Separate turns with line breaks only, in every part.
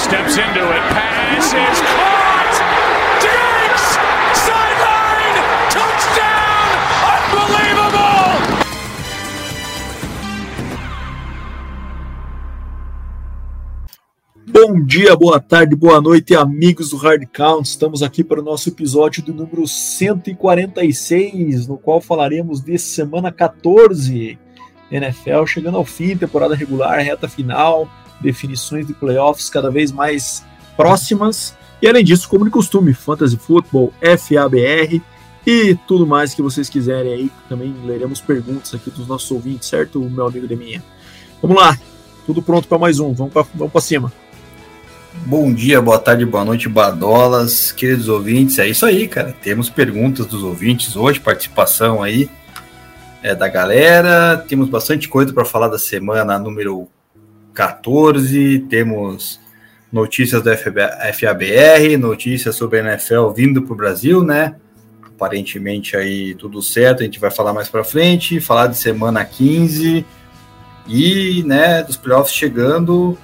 Steps into it. Pass is caught! Diggs! Sideline! Touchdown! Unbelievable!
Bom dia, boa tarde, boa noite, amigos do Hard Count. Estamos aqui para o nosso episódio do número 146, no qual falaremos de semana 14. NFL chegando ao fim, temporada regular, reta final, definições de playoffs cada vez mais próximas. E além disso, como de costume, Fantasy Football, FABR e tudo mais que vocês quiserem aí. Também leremos perguntas aqui dos nossos ouvintes, certo, meu amigo Deminha? Vamos lá, tudo pronto para mais um, vamos para vamos cima.
Bom dia, boa tarde, boa noite, badolas, queridos ouvintes. É isso aí, cara. Temos perguntas dos ouvintes hoje, participação aí é, da galera. Temos bastante coisa para falar da semana número 14. Temos notícias do FABR, notícias sobre a NFL vindo para o Brasil, né? Aparentemente aí tudo certo, a gente vai falar mais para frente, falar de semana 15 e, né, dos playoffs chegando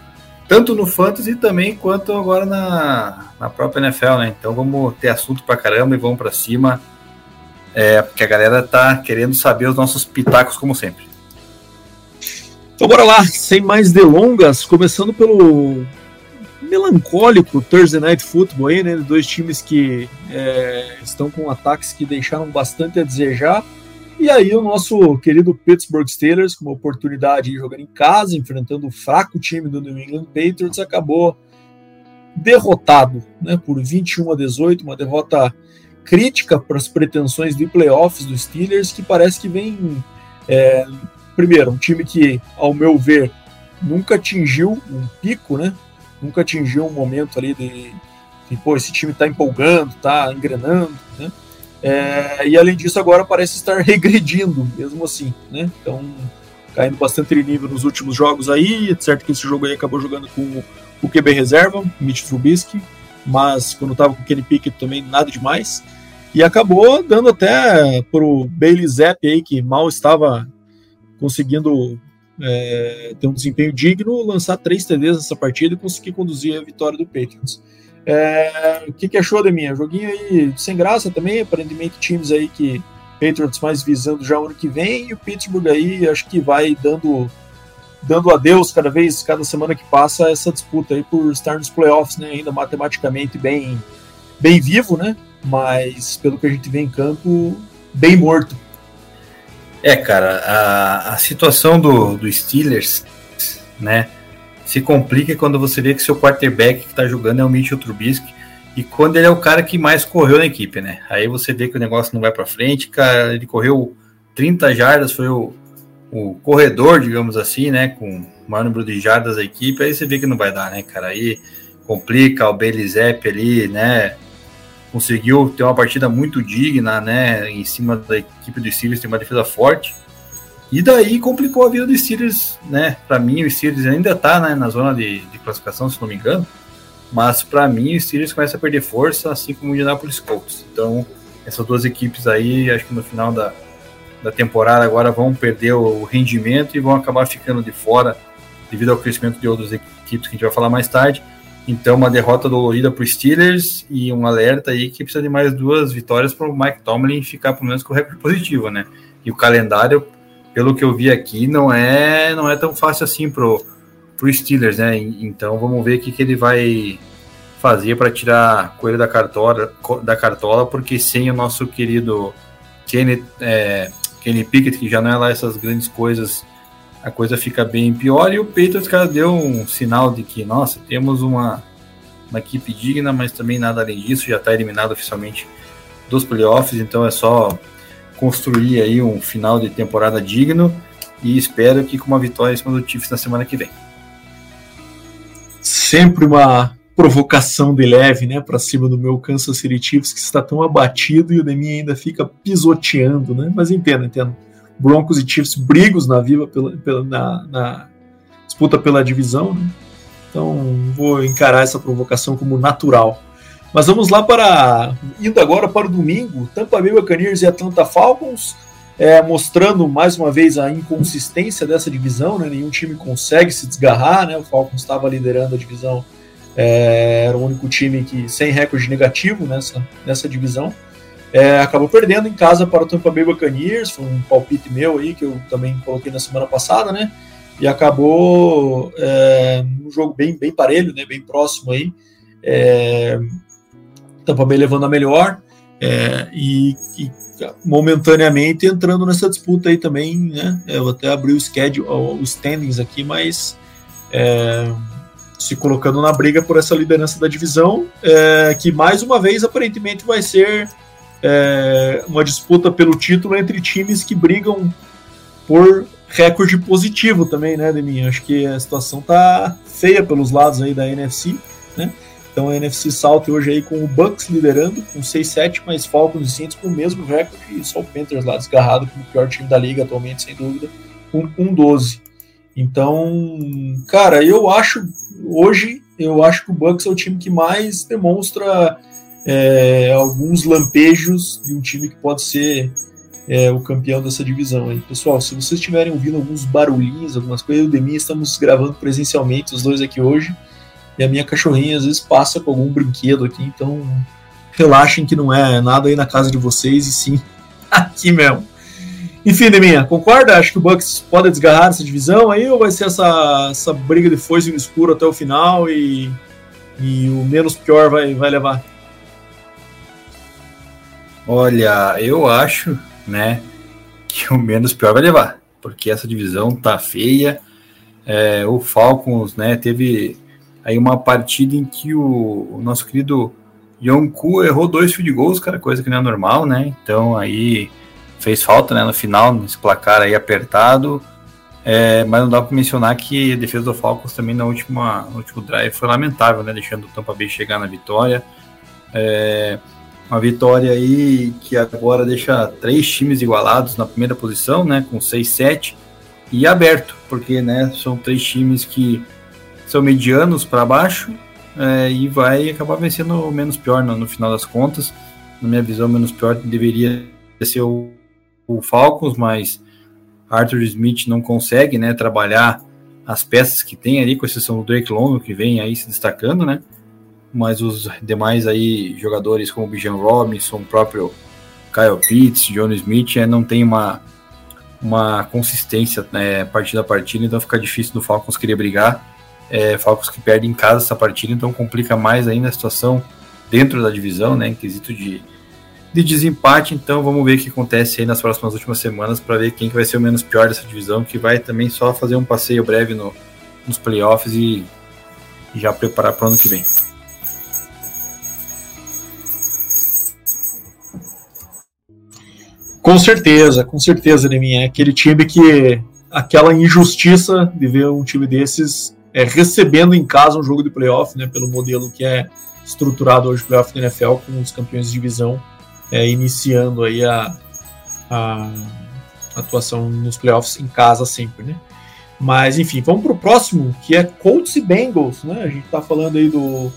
tanto no Fantasy também quanto agora na, na própria NFL, né? Então vamos ter assunto para caramba e vamos para cima, é, porque a galera tá querendo saber os nossos pitacos como sempre.
Então bora lá, sem mais delongas, começando pelo melancólico Thursday Night Football aí, né? Dois times que é, estão com ataques que deixaram bastante a desejar. E aí o nosso querido Pittsburgh Steelers, com uma oportunidade de jogar em casa, enfrentando o fraco time do New England Patriots, acabou derrotado né, por 21 a 18, uma derrota crítica para as pretensões de playoffs dos Steelers, que parece que vem, é, primeiro, um time que, ao meu ver, nunca atingiu um pico, né? Nunca atingiu um momento ali de, de pô, esse time está empolgando, está engrenando, né? É, e além disso, agora parece estar regredindo, mesmo assim, né? Então, caindo bastante de nível nos últimos jogos aí. É certo que esse jogo aí acabou jogando com o QB reserva, Mitch Trubisky, mas quando estava com o Kenny Pickett também nada demais. E acabou dando até pro Bailey Zapp aí, que mal estava conseguindo é, ter um desempenho digno, lançar três TDs nessa partida e conseguir conduzir a vitória do Patriots. É, o que, que achou da minha? Joguinho aí sem graça também, aparentemente times aí que Patriots mais visando já o ano que vem, e o Pittsburgh aí acho que vai dando dando adeus cada vez, cada semana que passa, essa disputa aí por estar nos playoffs, né? Ainda matematicamente bem, bem vivo, né? Mas pelo que a gente vê em campo, bem morto.
É, cara, a, a situação do, do Steelers, né? se complica quando você vê que seu quarterback que está jogando é o Mitchell Trubisky e quando ele é o cara que mais correu na equipe, né? Aí você vê que o negócio não vai para frente, cara, ele correu 30 jardas, foi o, o corredor, digamos assim, né, com o maior número de jardas da equipe, aí você vê que não vai dar, né, cara? Aí complica, o Belizep ali, né, conseguiu ter uma partida muito digna, né, em cima da equipe do Steelers, tem uma defesa forte, e daí complicou a vida do Steelers, né? Para mim, o Steelers ainda está né, na zona de, de, classificação, se não me engano. Mas para mim, o Steelers começa a perder força, assim como o Indianapolis Colts. Então, essas duas equipes aí, acho que no final da, da temporada agora vão perder o rendimento e vão acabar ficando de fora devido ao crescimento de outras equipes que a gente vai falar mais tarde. Então, uma derrota dolorida para os Steelers e um alerta aí que precisa de mais duas vitórias para o Mike Tomlin ficar pelo menos com o recorde positivo, né? E o calendário pelo que eu vi aqui, não é não é tão fácil assim pro, pro Steelers, né? Então vamos ver o que, que ele vai fazer para tirar coelho da cartola, da cartola, porque sem o nosso querido Kenny, é, Kenny Pickett, que já não é lá essas grandes coisas, a coisa fica bem pior. E o Patriots, cara, deu um sinal de que, nossa, temos uma, uma equipe digna, mas também nada além disso, já está eliminado oficialmente dos playoffs, então é só construir aí um final de temporada digno e espero que com uma vitória em cima do Chiefs na semana que vem.
Sempre uma provocação de leve, né, para cima do meu Kansas City Chiefs que está tão abatido e o Demi ainda fica pisoteando, né? Mas entendo, entendo. Broncos e Chiefs brigos na viva pela, pela na, na, disputa pela divisão, né? Então vou encarar essa provocação como natural. Mas vamos lá para indo agora para o domingo, Tampa Bay Buccaneers e Atlanta Falcons. É, mostrando mais uma vez a inconsistência dessa divisão, né? nenhum time consegue se desgarrar, né? o Falcons estava liderando a divisão é, era o único time que sem recorde negativo nessa, nessa divisão. É, acabou perdendo em casa para o Tampa Bay Buccaneers, foi um palpite meu aí que eu também coloquei na semana passada, né? E acabou é, um jogo bem, bem parelho, né? Bem próximo aí. É, Tampa Bay levando a melhor é, e, e, momentaneamente entrando nessa disputa aí também, né? Eu até abri o schedule, os standings aqui, mas é, se colocando na briga por essa liderança da divisão, é, que mais uma vez aparentemente vai ser é, uma disputa pelo título entre times que brigam por recorde positivo também, né, Deminha? Acho que a situação tá feia pelos lados aí da NFC, né? Então a NFC South hoje aí com o Bucks liderando com 6-7, mas Falcons e Saints com o mesmo recorde e só o Panthers lá desgarrado como o pior time da liga atualmente, sem dúvida, com 1-12. Então, cara, eu acho hoje eu acho que o Bucks é o time que mais demonstra é, alguns lampejos de um time que pode ser é, o campeão dessa divisão. Aí. Pessoal, se vocês estiverem ouvindo alguns barulhinhos, algumas coisas, eu e o Demi estamos gravando presencialmente os dois aqui hoje. E a minha cachorrinha às vezes passa com algum brinquedo aqui, então relaxem que não é nada aí na casa de vocês, e sim aqui mesmo. Enfim, Deminha, concorda? Acho que o Bucks pode desgarrar essa divisão aí ou vai ser essa, essa briga de foice no escuro até o final e, e o menos pior vai, vai levar?
Olha, eu acho, né, que o menos pior vai levar, porque essa divisão tá feia. É, o Falcons, né, teve aí uma partida em que o, o nosso querido Yonku errou dois field goals, cara, coisa que não é normal, né? Então aí fez falta né, no final, nesse placar aí apertado. É, mas não dá para mencionar que a defesa do Falcons também na última, no último drive foi lamentável, né? Deixando o Tampa Bay chegar na vitória. É, uma vitória aí que agora deixa três times igualados na primeira posição, né? Com 6-7 e aberto, porque né, são três times que são medianos para baixo é, e vai acabar vencendo o menos pior no, no final das contas. Na minha visão, o menos pior deveria ser o o Falcons, mas Arthur Smith não consegue, né, trabalhar as peças que tem ali, com exceção do Drake Long, que vem aí se destacando, né? Mas os demais aí jogadores como o Bijan Robinson, o próprio Kyle Pitts, John Smith, é, não tem uma, uma consistência né, partida a partida, então fica difícil do Falcons querer brigar. É, Falcons que perde em casa essa partida, então complica mais ainda a situação dentro da divisão, né, em quesito de de desempate, então vamos ver o que acontece aí nas próximas últimas semanas para ver quem que vai ser o menos pior dessa divisão, que vai também só fazer um passeio breve no, nos playoffs e, e já preparar para o ano que vem.
Com certeza, com certeza, Neminha. É aquele time que. aquela injustiça de ver um time desses é, recebendo em casa um jogo de playoff, né? Pelo modelo que é estruturado hoje o playoff da NFL com os campeões de divisão é, iniciando aí a, a, atuação nos playoffs em casa sempre, né? Mas enfim, vamos para o próximo, que é Colts e Bengals, né? A gente está falando aí do,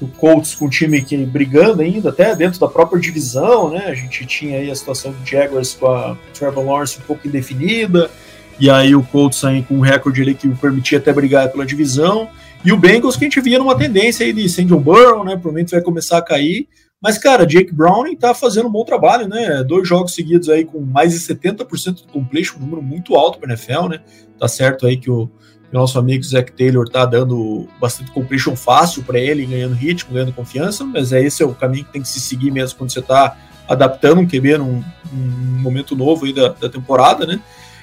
do Colts com o time que brigando ainda, até dentro da própria divisão, né? A gente tinha aí a situação do Jaguars com a Trevor Lawrence um pouco indefinida, e aí o Colts aí com um recorde ali que permitia até brigar pela divisão, e o Bengals que a gente via numa tendência aí de St. John Burrow, né? Provavelmente vai começar a cair, mas, cara, Jake Browning tá fazendo um bom trabalho, né? Dois jogos seguidos aí com mais de 70% de completion, um número muito alto para NFL, né? Tá certo aí que o, nosso amigo Zach Taylor tá dando bastante completion fácil para ele, ganhando ritmo, ganhando confiança, mas é esse é o caminho que tem que se seguir mesmo quando você tá adaptando um QB num, num momento novo aí da, da temporada, né?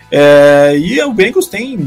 É, e o Bengals tem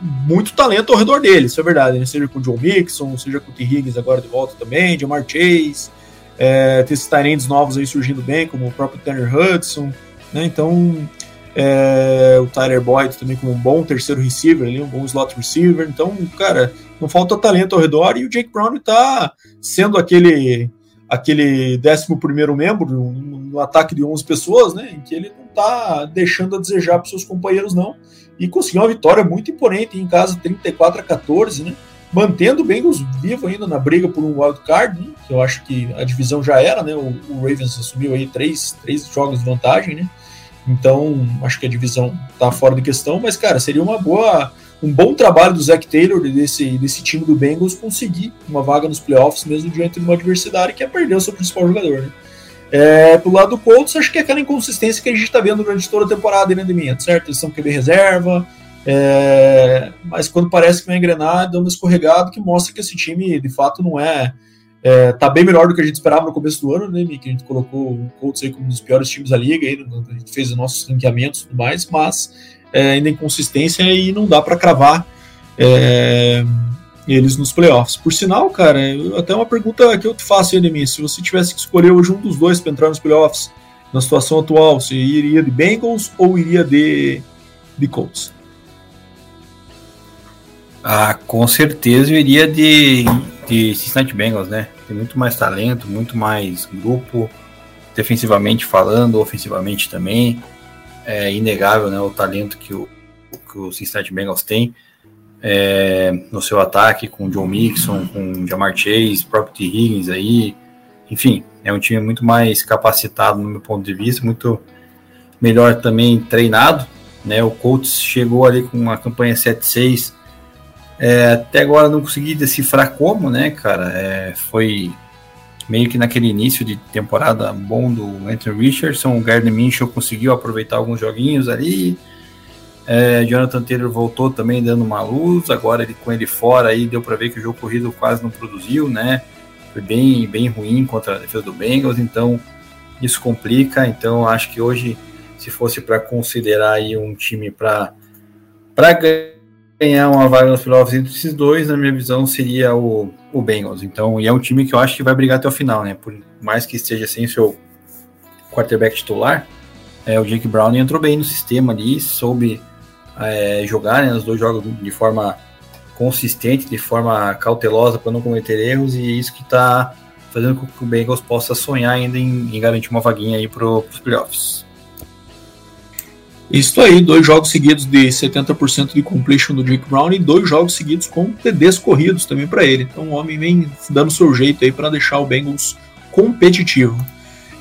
muito talento ao redor dele, isso é verdade, né? Seja com o John Mixon, seja com o T. Higgins agora de volta também, Jamar Chase, é, ter esses Tyrands novos aí surgindo bem, como o próprio Tanner Hudson, né? Então, É, o Tyler Boyd também como um bom terceiro receiver ali, um bom slot receiver. Então, cara, não falta talento ao redor e o Jake Brown está sendo aquele aquele 11 primeiro membro no, ataque de 11 pessoas, né, em que ele não está deixando a desejar para seus companheiros não e conseguiu uma vitória muito imponente em casa 34 a 14, né? Mantendo bem os vivos ainda na briga por um wild card, né? que eu acho que a divisão já era, né? O, o, Ravens assumiu aí três, três jogos de vantagem, né? Então, acho que a divisão tá fora de questão, mas, cara, seria uma boa, um bom trabalho do Zach Taylor, desse, desse time do Bengals, conseguir uma vaga nos playoffs, mesmo diante de uma adversidade que é perder o seu principal jogador, né? É, pro lado do Colts, acho que é aquela inconsistência que a gente está vendo durante toda a temporada de rendimento, certo? Eles são QB reserva, é, mas quando parece que vai engrenar, dá uma escorregada que mostra que esse time, de fato, não é, é, tá bem melhor do que a gente esperava no começo do ano, né, que a gente colocou o Colts aí como um dos piores times da liga, aí, a gente fez os nossos ranqueamentos e tudo mais, mas é, ainda inconsistência e não dá para cravar é, eles nos playoffs. Por sinal, cara, até uma pergunta que eu te faço, Edemir, se você tivesse que escolher hoje um dos dois para entrar nos playoffs, na situação atual, você iria de Bengals ou iria de, de Colts?
Ah, com certeza eu iria de, de Cincinnati Bengals, né? Tem muito mais talento, muito mais grupo, defensivamente falando, ofensivamente também. É inegável né, o talento que o, que o Cincinnati Bengals tem é, no seu ataque, com o John Mixon, com o Jamar Chase, próprio T. Higgins aí. Enfim, é um time muito mais capacitado no meu ponto de vista, muito melhor também treinado. Né? O Colts chegou ali com uma campanha 7-6. É, até agora não consegui decifrar como, né, cara? É, foi meio que naquele início de temporada bom do Anthony Richardson. O Gardner Minshew conseguiu aproveitar alguns joguinhos ali é, Jonathan Taylor voltou também dando uma luz, agora ele com ele fora aí deu para ver que o jogo corrido quase não produziu, né? Foi bem, bem ruim contra a defesa do Bengals, então isso complica. Então acho que hoje, se fosse para considerar aí um time para para ganhar uma vaga nos playoffs entre esses dois, na minha visão seria o, o Bengals. Então, e é um time que eu acho que vai brigar até o final, né? Por mais que esteja sem seu quarterback titular, é, o Jake Brown entrou bem no sistema ali, soube é, jogar né, os dois jogos de forma consistente, de forma cautelosa para não cometer erros, e isso que está fazendo com que o Bengals possa sonhar ainda em, em garantir uma vaguinha aí para os playoffs.
Isso aí, dois jogos seguidos de 70% de completion do Jake Brown e dois jogos seguidos com TDs corridos também para ele. Então o homem vem dando seu jeito aí para deixar o Bengals competitivo.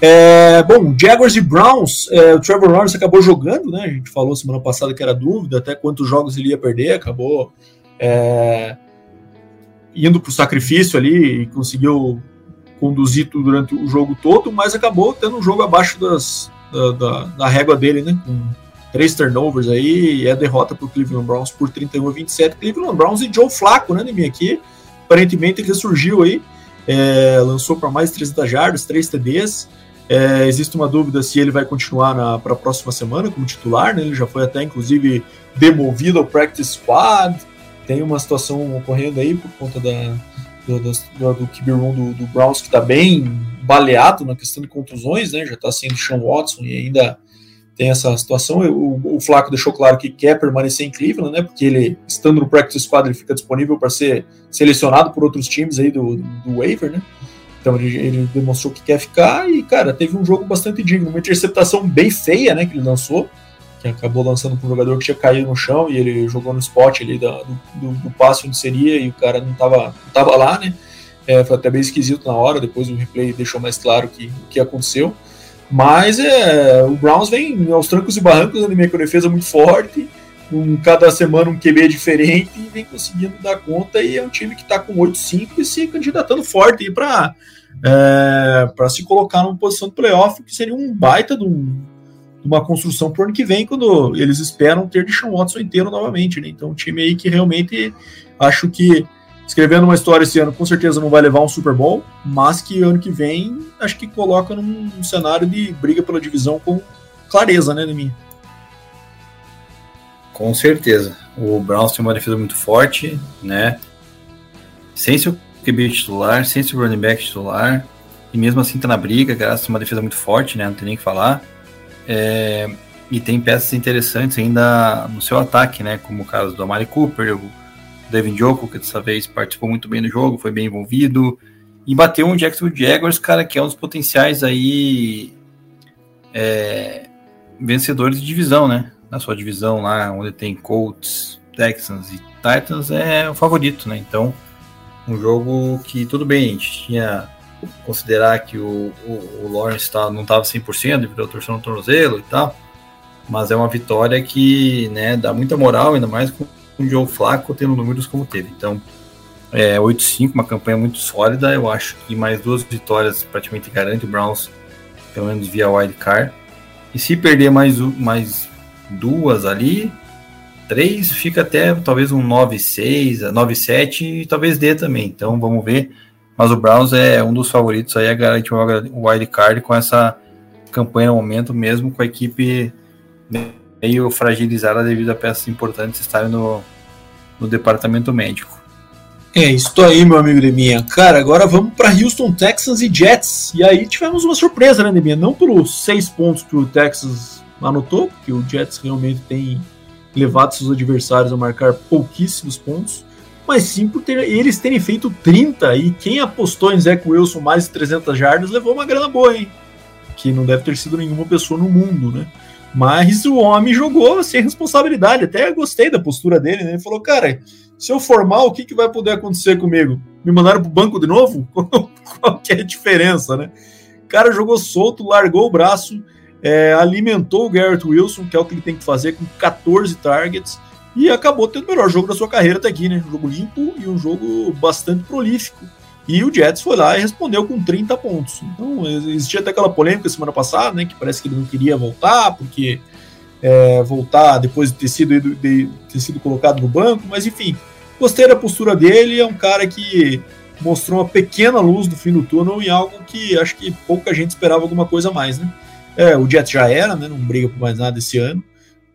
É, bom, Jaguars e Browns, é, o Trevor Lawrence acabou jogando, né? A gente falou semana passada que era dúvida até quantos jogos ele ia perder, acabou é, indo para o sacrifício ali e conseguiu conduzir tudo durante o jogo todo, mas acabou tendo um jogo abaixo das, da, da, da régua dele, né? Com três turnovers aí e a derrota para o Cleveland Browns por 31 a 27. Cleveland Browns e Joe Flacco, né, Nemi? Aqui, aparentemente ressurgiu aí, é, lançou para mais 300 jardas, 3 TDs. É, existe uma dúvida se ele vai continuar para a próxima semana como titular, né? Ele já foi até, inclusive, demovido ao practice squad. Tem uma situação ocorrendo aí por conta da, do, do, do do, do Browns que está bem baleado na questão de contusões, né? Já está sendo Sean Watson e ainda tem essa situação. O, o Flaco deixou claro que quer permanecer em Cleveland, né? Porque ele, estando no practice squad, ele fica disponível para ser selecionado por outros times aí do, do waiver, né? Então ele, ele, demonstrou que quer ficar e, cara, teve um jogo bastante digno. Uma interceptação bem feia, né, que ele lançou, que acabou lançando para um jogador que tinha caído no chão e ele jogou no spot ali da, do, do, do, passe onde seria e o cara não estava não tava lá, né. É, foi até bem esquisito na hora, depois o replay deixou mais claro que, o que aconteceu. Mas é, o Browns vem aos trancos e barrancos, né, com defesa muito forte, com cada semana um QB diferente e vem conseguindo dar conta. E é um time que está com 8-5 e se candidatando forte para é, se colocar numa posição de playoff, que seria um baita de, um, de uma construção para o ano que vem, quando eles esperam ter de Sean Watson inteiro novamente. Né? Então, um time aí que realmente acho que escrevendo uma história esse ano com certeza não vai levar um Super Bowl, mas que ano que vem acho que coloca num, cenário de briga pela divisão com clareza, né, Neminha?
Com certeza. O Browns tem uma defesa muito forte, né? Sem seu QB titular, sem seu running back titular, e mesmo assim tá na briga, graças a uma defesa muito forte, né? Não tem nem o que falar. É, e tem peças interessantes ainda no seu ataque, né? Como o caso do Amari Cooper, o Devin Joko, que dessa vez participou muito bem do jogo, foi bem envolvido. E bateu um Jacksonville Jaguars, cara, que é um dos potenciais aí é, vencedores de divisão, né? Na sua divisão lá, onde tem Colts, Texans e Titans, é o favorito, né? Então, um jogo que tudo bem, a gente tinha considerar que o, o, o Lawrence tá, não estava 100% devido ao torção no tornozelo e tal mas é uma vitória que né, dá muita moral, ainda mais com o Joe Flaco tendo números como teve. Então, é, 8-5, uma campanha muito sólida. Eu acho que mais duas vitórias praticamente garante o Browns, pelo menos via wild card. E se perder mais, mais duas ali, três, fica até talvez um 9-6, 9-7 e talvez dê também. Então vamos ver. Mas o Browns é um dos favoritos aí a garantir o wild card com essa campanha no momento, mesmo com a equipe meio fragilizada devido a peças importantes estarem no, no departamento médico.
É isso aí, meu amigo Deminha. Cara, agora vamos para Houston Texans e Jets. E aí tivemos uma surpresa, né, Deminha? Não pelos seis pontos que o Texas anotou, porque o Jets realmente tem levado seus adversários a marcar pouquíssimos pontos, mas sim por ter, eles terem feito 30 e quem apostou em Zach Wilson mais de 300 jardas levou uma grana boa, hein? Que não deve ter sido nenhuma pessoa no mundo, né? Mas o homem jogou sem responsabilidade. Até gostei da postura dele, né? Ele falou, cara, se eu formar, o que, que vai poder acontecer comigo? Me mandaram pro banco de novo? Qual que é a diferença, né? O cara jogou solto, largou o braço, é, alimentou o Garrett Wilson, que é o que ele tem que fazer, com 14 targets, e acabou tendo o melhor jogo da sua carreira até aqui, né? Um jogo limpo e um jogo bastante prolífico. E o Jets foi lá e respondeu com 30 pontos. Então, existia até aquela polêmica semana passada, né? Que parece que ele não queria voltar, porque é, voltar depois de ter, sido, de ter sido colocado no banco, mas enfim, gostei da postura dele. É um cara que mostrou uma pequena luz no fim do túnel em algo que acho que pouca gente esperava alguma coisa mais, né? É, o Jets já era, né? Não briga por mais nada esse ano,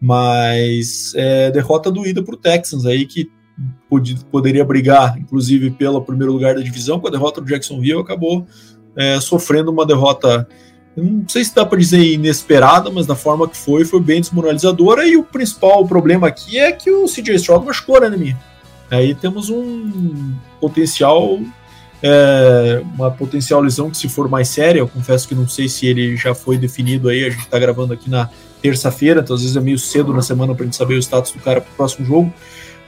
mas é, derrota doída para o Texans aí, que poderia brigar, inclusive, pelo primeiro lugar da divisão, com a derrota do Jacksonville, acabou é, sofrendo uma derrota, não sei se dá para dizer inesperada, mas da forma que foi, foi bem desmoralizadora, e o principal problema aqui é que o CJ Stroud machucou, né, minha? Aí temos um potencial, é, uma potencial lesão que se for mais séria, eu confesso que não sei se ele já foi definido aí, a gente está gravando aqui na terça-feira, então às vezes é meio cedo na semana para a gente saber o status do cara para o próximo jogo,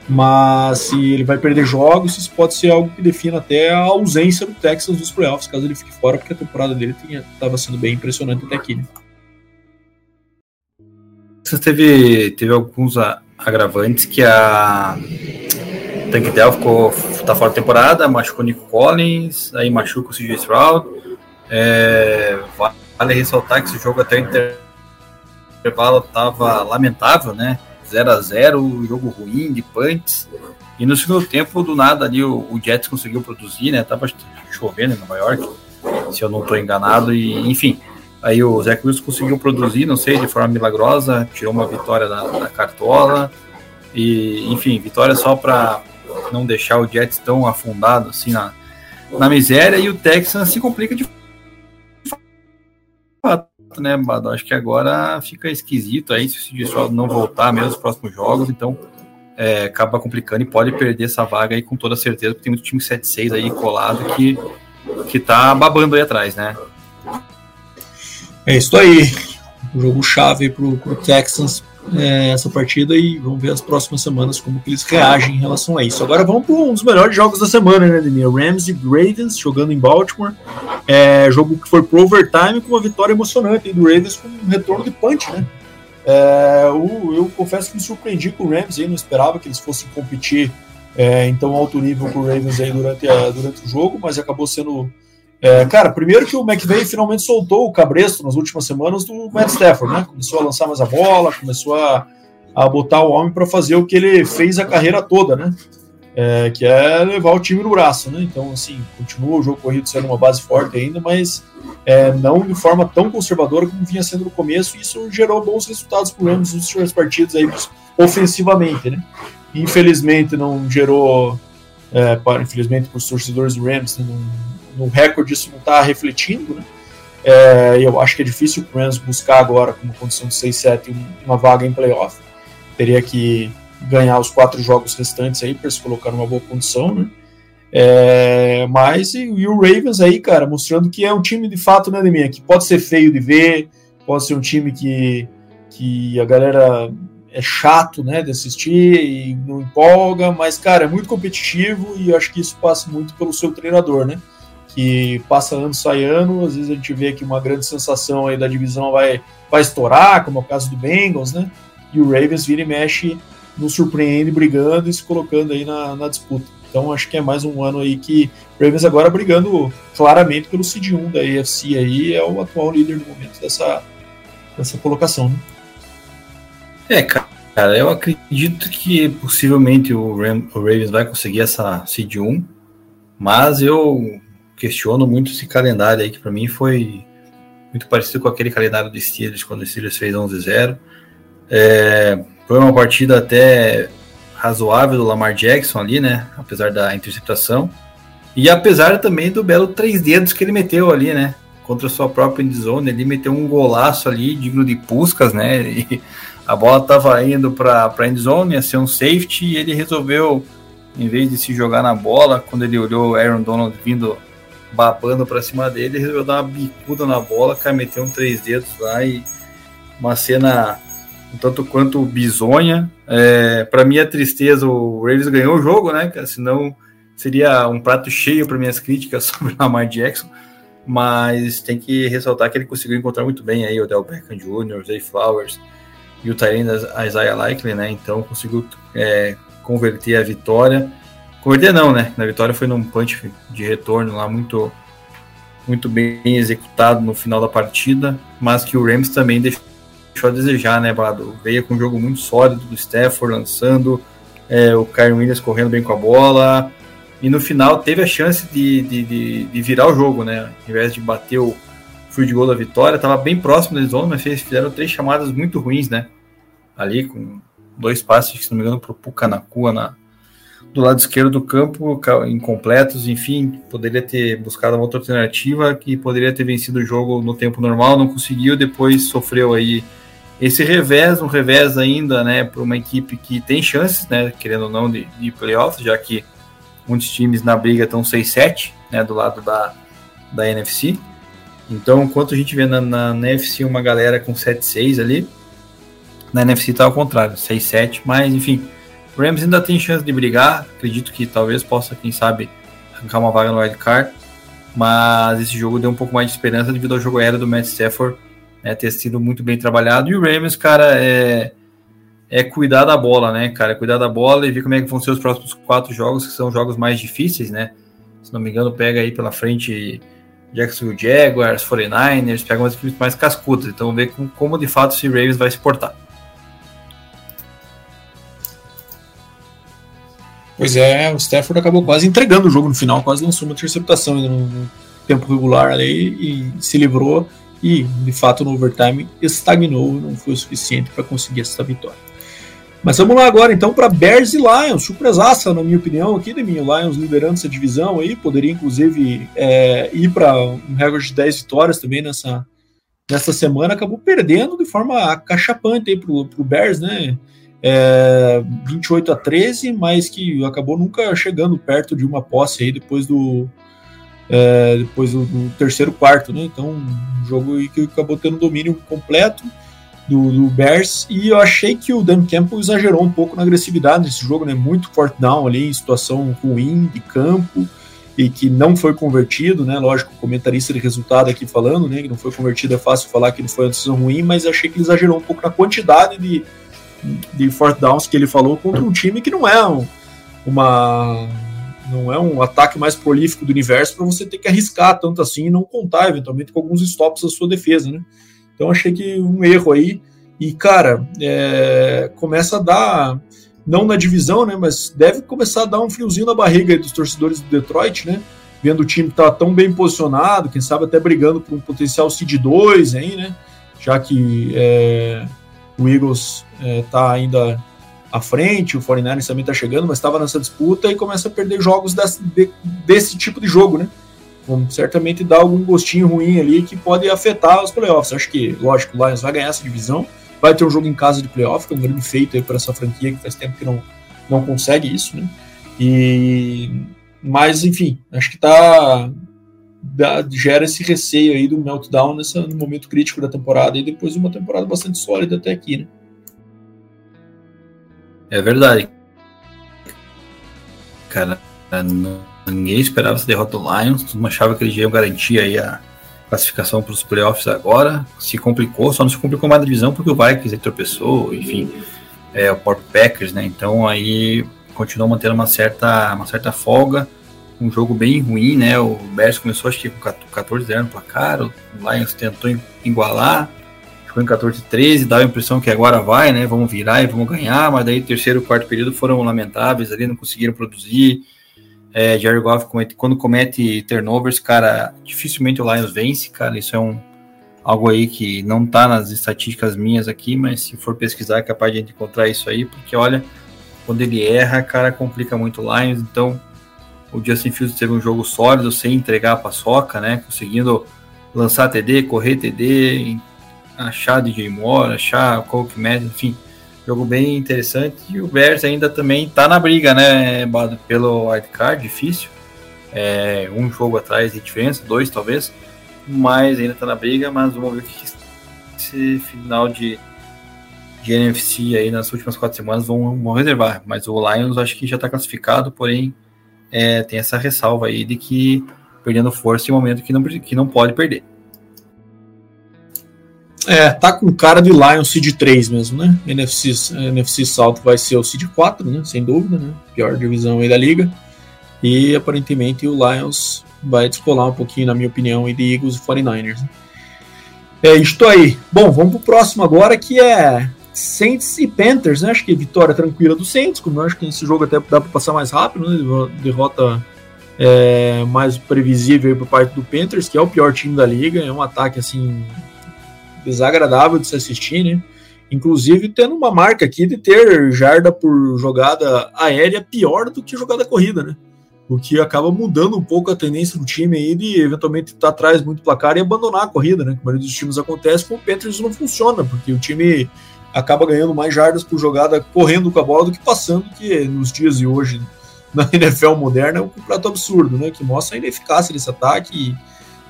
mas se ele vai perder jogos, isso pode ser algo que defina até a ausência do Texas dos playoffs, caso ele fique fora, porque a temporada dele estava sendo bem impressionante até aqui. Né?
Você teve, teve alguns agravantes que a Tank Dell ficou tá fora da temporada, machucou o Nico Collins, aí machuca o CJ Stroud. É, vale ressaltar que esse jogo até o intervalo estava lamentável, né? 0 a 0 jogo ruim, de punts. E no segundo tempo, do nada ali, o, o Jets conseguiu produzir, né? Tava chovendo em Nova York, se eu não estou enganado. E, enfim, aí o Zach Wilson conseguiu produzir, não sei, de forma milagrosa, tirou uma vitória da, da cartola. E, enfim, vitória só para não deixar o Jets tão afundado assim na, na miséria. E o Texans se complica de fato né, Bado? Acho que agora fica esquisito aí se o Cid não voltar mesmo nos próximos jogos, então é, acaba complicando e pode perder essa vaga aí com toda certeza, porque tem muito time 7-6 aí colado que, que tá babando aí atrás, né?
É isso aí. jogo chave pro, pro Texans é, essa partida e vamos ver as próximas semanas como que eles reagem em relação a isso. Agora vamos para um dos melhores jogos da semana, né, Demir? Rams e Ravens jogando em Baltimore. É, jogo que foi pro overtime com uma vitória emocionante do Ravens com um retorno de punch, né? É, eu, eu, confesso que me surpreendi com o Rams aí, não esperava que eles fossem competir é, em tão alto nível com o Ravens aí durante, a, durante o jogo, mas acabou sendo é, cara, primeiro que o McVay finalmente soltou o cabresto nas últimas semanas do Matt Stafford, né? Começou a lançar mais a bola, começou a, a botar o homem para fazer o que ele fez a carreira toda, né? É, que é levar o time no braço, né? Então, assim, continua o jogo corrido sendo uma base forte ainda, mas é, não de forma tão conservadora como vinha sendo no começo, e isso gerou bons resultados para o Rams nos últimos partidos aí, ofensivamente, né? Infelizmente não gerou, é, para, infelizmente para os torcedores do Rams, né? não, no recorde isso não está refletindo, né? É, eu acho que é difícil o Rams buscar agora, como condição de 6-7, uma vaga em playoff. Teria que ganhar os quatro jogos restantes aí para se colocar numa boa condição, né? É, mas e, e, o Ravens aí, cara, mostrando que é um time de fato, né, Deminha, que pode ser feio de ver, pode ser um time que, que a galera é chato, né, de assistir e não empolga, mas, cara, é muito competitivo e acho que isso passa muito pelo seu treinador, né, que passa ano, sai ano, às vezes a gente vê que uma grande sensação aí da divisão vai, vai estourar, como é o caso do Bengals, né, e o Ravens vira e mexe, nos surpreende brigando e se colocando aí na, na disputa. Então acho que é mais um ano aí que o Ravens agora brigando claramente pelo seed 1 da AFC aí, é o atual líder no momento dessa, dessa colocação, né?
É, cara, eu acredito que possivelmente o, Ram, o Ravens vai conseguir essa seed 1, mas eu questiono muito esse calendário aí, que para mim foi muito parecido com aquele calendário do Steelers, quando o Steelers fez 11-0. É, foi uma partida até razoável do Lamar Jackson ali, né? Apesar da interceptação. E apesar também do belo três dedos que ele meteu ali, né? Contra a sua própria endzone, ele meteu um golaço ali, digno de puscas, né? E a bola estava indo para a endzone, ia ser um safety, e ele resolveu, em vez de se jogar na bola, quando ele olhou o Aaron Donald vindo babando para cima dele, ele resolveu dar uma bicuda na bola, cara, meteu um três dedos lá e uma cena um tanto quanto bizonha. É, para minha tristeza, o Ravens ganhou o jogo, né? Senão seria um prato cheio para minhas críticas sobre o Lamar Jackson. Mas tem que ressaltar que ele conseguiu encontrar muito bem aí o Del Beckham Jr., Zay Flowers e o Tyrene Isaiah Likely, né? Então conseguiu é, converter a vitória. Converter não, né? Na vitória foi num punch de retorno lá muito muito bem executado no final da partida, mas que o Rams também deixou a desejar, né, Bado? Veio com um jogo muito sólido do Stafford lançando, é, o Kyron Williams correndo bem com a bola, e no final teve a chance de, de, de, de virar o jogo, né? Ao invés de bater o field goal da vitória, estava bem próximo da zona, mas eles fizeram três chamadas muito ruins, né? Ali com dois passes, se não me engano, para o Pucanacua na, do lado esquerdo do campo, incompletos, enfim, poderia ter buscado uma outra alternativa que poderia ter vencido o jogo no tempo normal, não conseguiu, depois sofreu aí esse revés, um revés ainda, né, para uma equipe que tem chances, né, querendo ou não, de, de playoffs, já que muitos times na briga estão 6-7, né, do lado da, da NFC. Então, enquanto a gente vê na, na, NFC uma galera com 7-6 ali, na NFC está ao contrário, 6-7, mas enfim, o Rams ainda tem chance de brigar, acredito que talvez possa, quem sabe, arrancar uma vaga no wild card, mas esse jogo deu um pouco mais de esperança devido ao jogo aéreo do Matt Stafford, né, ter sido muito bem trabalhado. E o Rams, cara, é, é cuidar da bola, né, cara? Cuidar da bola e ver como é que vão ser os próximos quatro jogos, que são jogos mais difíceis, né? Se não me engano, pega aí pela frente Jacksonville Jaguars, 49ers, pega umas equipes mais cascudas. Então, ver como, como de fato esse Ravens vai se portar.
Pois é, o Stafford acabou quase entregando o jogo no final, quase lançou uma interceptação no, tempo regular ali e se livrou e, de fato, no overtime estagnou, não foi o suficiente para conseguir essa vitória. Mas vamos lá agora então para Bears e Lions, surpresaça na minha opinião aqui, de mim, o Lions liderando essa divisão aí, poderia inclusive é, ir para um recorde de 10 vitórias também nessa, nessa semana, acabou perdendo de forma cachapante para o Bears, né? É, 28 a 13, mas que acabou nunca chegando perto de uma posse aí depois do, é, depois do, do, terceiro quarto, né? Então, um jogo que acabou tendo domínio completo do, do, Bears e eu achei que o Dan Campbell exagerou um pouco na agressividade nesse jogo, né? Muito fourth down ali, em situação ruim de campo e que não foi convertido, né? Lógico, comentarista de resultado aqui falando, né? Que não foi convertido, é fácil falar que ele foi uma decisão ruim, mas achei que ele exagerou um pouco na quantidade de, de fourth downs que ele falou contra um time que não é um, uma não é um ataque mais prolífico do universo para você ter que arriscar tanto assim e não contar eventualmente com alguns stops da sua defesa, né? Então achei que um erro aí e cara é, começa a dar não na divisão, né? Mas deve começar a dar um friozinho na barriga dos torcedores do Detroit, né? Vendo o time estar tá tão bem posicionado, quem sabe até brigando por um potencial seed 2 aí, né? Já que é, o Eagles está é, ainda à frente, o 49ers também está chegando, mas estava nessa disputa e começa a perder jogos desse, de, desse tipo de jogo, né? Como certamente dá algum gostinho ruim ali que pode afetar os playoffs. Acho que, lógico, o Lions vai ganhar essa divisão, vai ter um jogo em casa de playoff, que é um grande feito para essa franquia que faz tempo que não, não consegue isso, né? E, mas, enfim, acho que tá dá, gera esse receio aí do meltdown nessa, no momento crítico da temporada e depois de uma temporada bastante sólida até aqui, né?
É verdade. Cara, ninguém esperava essa derrota do Lions, todo mundo achava que eles iam garantir aí a classificação para os playoffs agora, se complicou, só não se complicou mais a divisão porque o Vikings aí tropeçou, enfim, é, o Port Packers, né, então aí continuou mantendo uma certa, uma certa folga, um jogo bem ruim, né? O Bears começou acho que com 14-0 no placar, o Lions tentou igualar, ficou em 14-13, dava a impressão que agora vai, né? Vamos virar e vamos ganhar, mas daí terceiro e quarto período foram lamentáveis ali, não conseguiram produzir. É, Jerry Goff, quando comete turnovers, cara, dificilmente o Lions vence, cara. Isso é um algo aí que não tá nas estatísticas minhas aqui, mas se for pesquisar é capaz de encontrar isso aí, porque olha, quando ele erra, cara, complica muito o Lions, então o Justin Fields teve um jogo sólido, sem entregar a paçoca, né? Conseguindo lançar TD, correr TD, achar DJ Moore, achar Coke Madden, enfim, jogo bem interessante. E o Bears ainda também tá na briga, né, Bado, pelo wildcard, difícil. É, um jogo atrás de diferença, dois talvez, mas ainda tá na briga, mas vamos ver o que esse final de, de NFC aí nas últimas quatro semanas vão, vão reservar. Mas o Lions acho que já tá classificado, porém é, tem essa ressalva aí de que perdendo força em um momento que não, que não pode perder.
É, tá com cara de Lion Seed 3 mesmo, né? NFC, NFC South vai ser o Seed 4, né? Sem dúvida, né? Pior divisão aí da liga. E aparentemente o Lions vai descolar um pouquinho, na minha opinião, aí de Eagles e 49ers. Né? É isto aí. Bom, vamos pro próximo agora que é Saints e Panthers, né? Acho que vitória tranquila do Saints, como eu acho que nesse jogo até dá para passar mais rápido, né? Derrota é, mais previsível por parte do Panthers, que é o pior time da liga, é um ataque assim desagradável de se assistir, né? Inclusive tendo uma marca aqui de ter jarda por jogada aérea pior do que jogada corrida, né? O que acaba mudando um pouco a tendência do time aí de eventualmente estar tá atrás muito placar e abandonar a corrida, né? Que a maioria dos times acontece, com o Panthers não funciona, porque o time acaba ganhando mais jardas por jogada correndo com a bola do que passando, que nos dias de hoje na NFL moderna é um completo absurdo, né? Que mostra a ineficácia desse ataque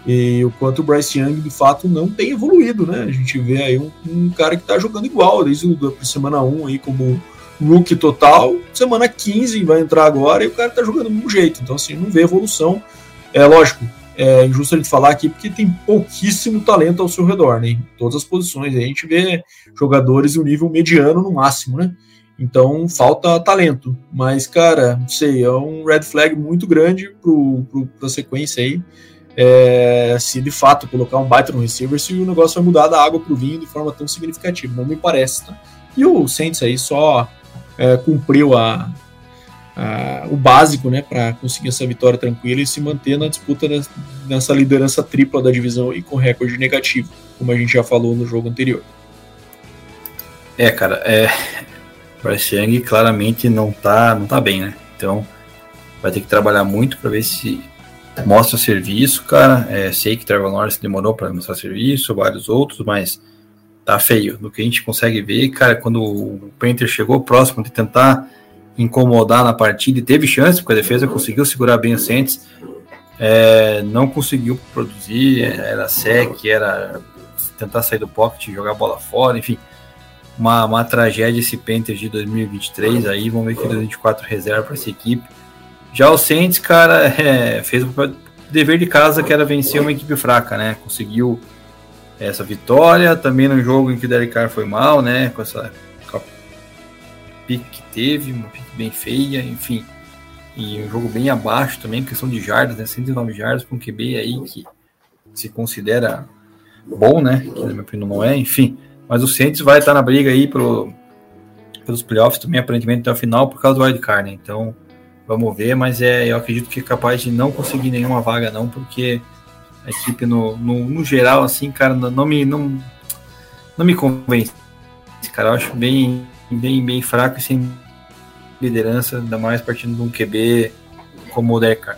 e, e, o quanto o Bryce Young de fato não tem evoluído, né? A gente vê aí um, um cara que tá jogando igual desde a semana 1 aí como rookie total, semana 15 vai entrar agora e o cara tá jogando do mesmo jeito, então assim, não vê evolução. É lógico, é injusto a gente falar aqui porque tem pouquíssimo talento ao seu redor, né? Em todas as posições. A gente vê jogadores de um nível mediano no máximo, né? Então falta talento. Mas, cara, não sei, é um red flag muito grande para a sequência aí. É, se de fato colocar um baita no receiver, se o negócio vai mudar da água para o vinho de forma tão significativa. Não me parece, tá? E o Saints aí só é, cumpriu a, o básico né, para conseguir essa vitória tranquila e se manter na disputa nessa liderança tripla da divisão e com recorde negativo, como a gente já falou no jogo anterior.
É, cara, é, Bryce Young claramente não tá, não tá bem, né? Então vai ter que trabalhar muito para ver se mostra serviço, cara. É, sei que Trevor Lawrence demorou para mostrar serviço, vários outros, mas tá feio. Do que a gente consegue ver, cara, quando o Panther chegou próximo de tentar incomodar na partida e teve chance, porque a defesa conseguiu segurar bem o Saints, é, não conseguiu produzir, era sec, era tentar sair do pocket, jogar a bola fora, enfim, uma, uma tragédia esse Panthers de 2023 aí, vamos ver que 2024 reserva para essa equipe. Já o Saints, cara, é, fez o dever de casa que era vencer uma equipe fraca, né? Conseguiu essa vitória, também no jogo em que o Derek Carr foi mal, né? Com essa pique que teve, uma pique bem feia, enfim. E um jogo bem abaixo também, questão de jardas, né? 109 jardas com um QB aí que se considera bom, né? Que na minha opinião não é, enfim. Mas o Saints vai estar na briga aí pro, pelos playoffs também, aparentemente até o final, por causa do wildcard, né? Então, vamos ver, mas é, eu acredito que é capaz de não conseguir nenhuma vaga, não, porque a equipe no, no, no geral, assim, cara, não, não, me, não, não me convence. Cara, eu acho bem bem, bem fraco e sem liderança, ainda mais partindo de um QB como o Decker.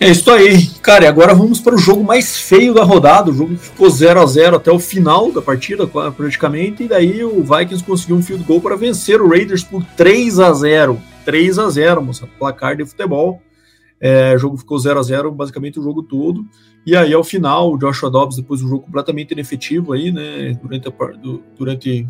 É isso aí. Cara, e agora vamos para o jogo mais feio da rodada. O jogo ficou 0 a 0 até o final da partida, praticamente. E daí o Vikings conseguiu um field goal para vencer o Raiders por 3 a 0 3 a 0 moça. Placar de futebol. É, o jogo ficou 0 a 0 basicamente o jogo todo. E aí, ao final, o Joshua Dobbs, depois do jogo completamente inefetivo aí, né? Durante, a, durante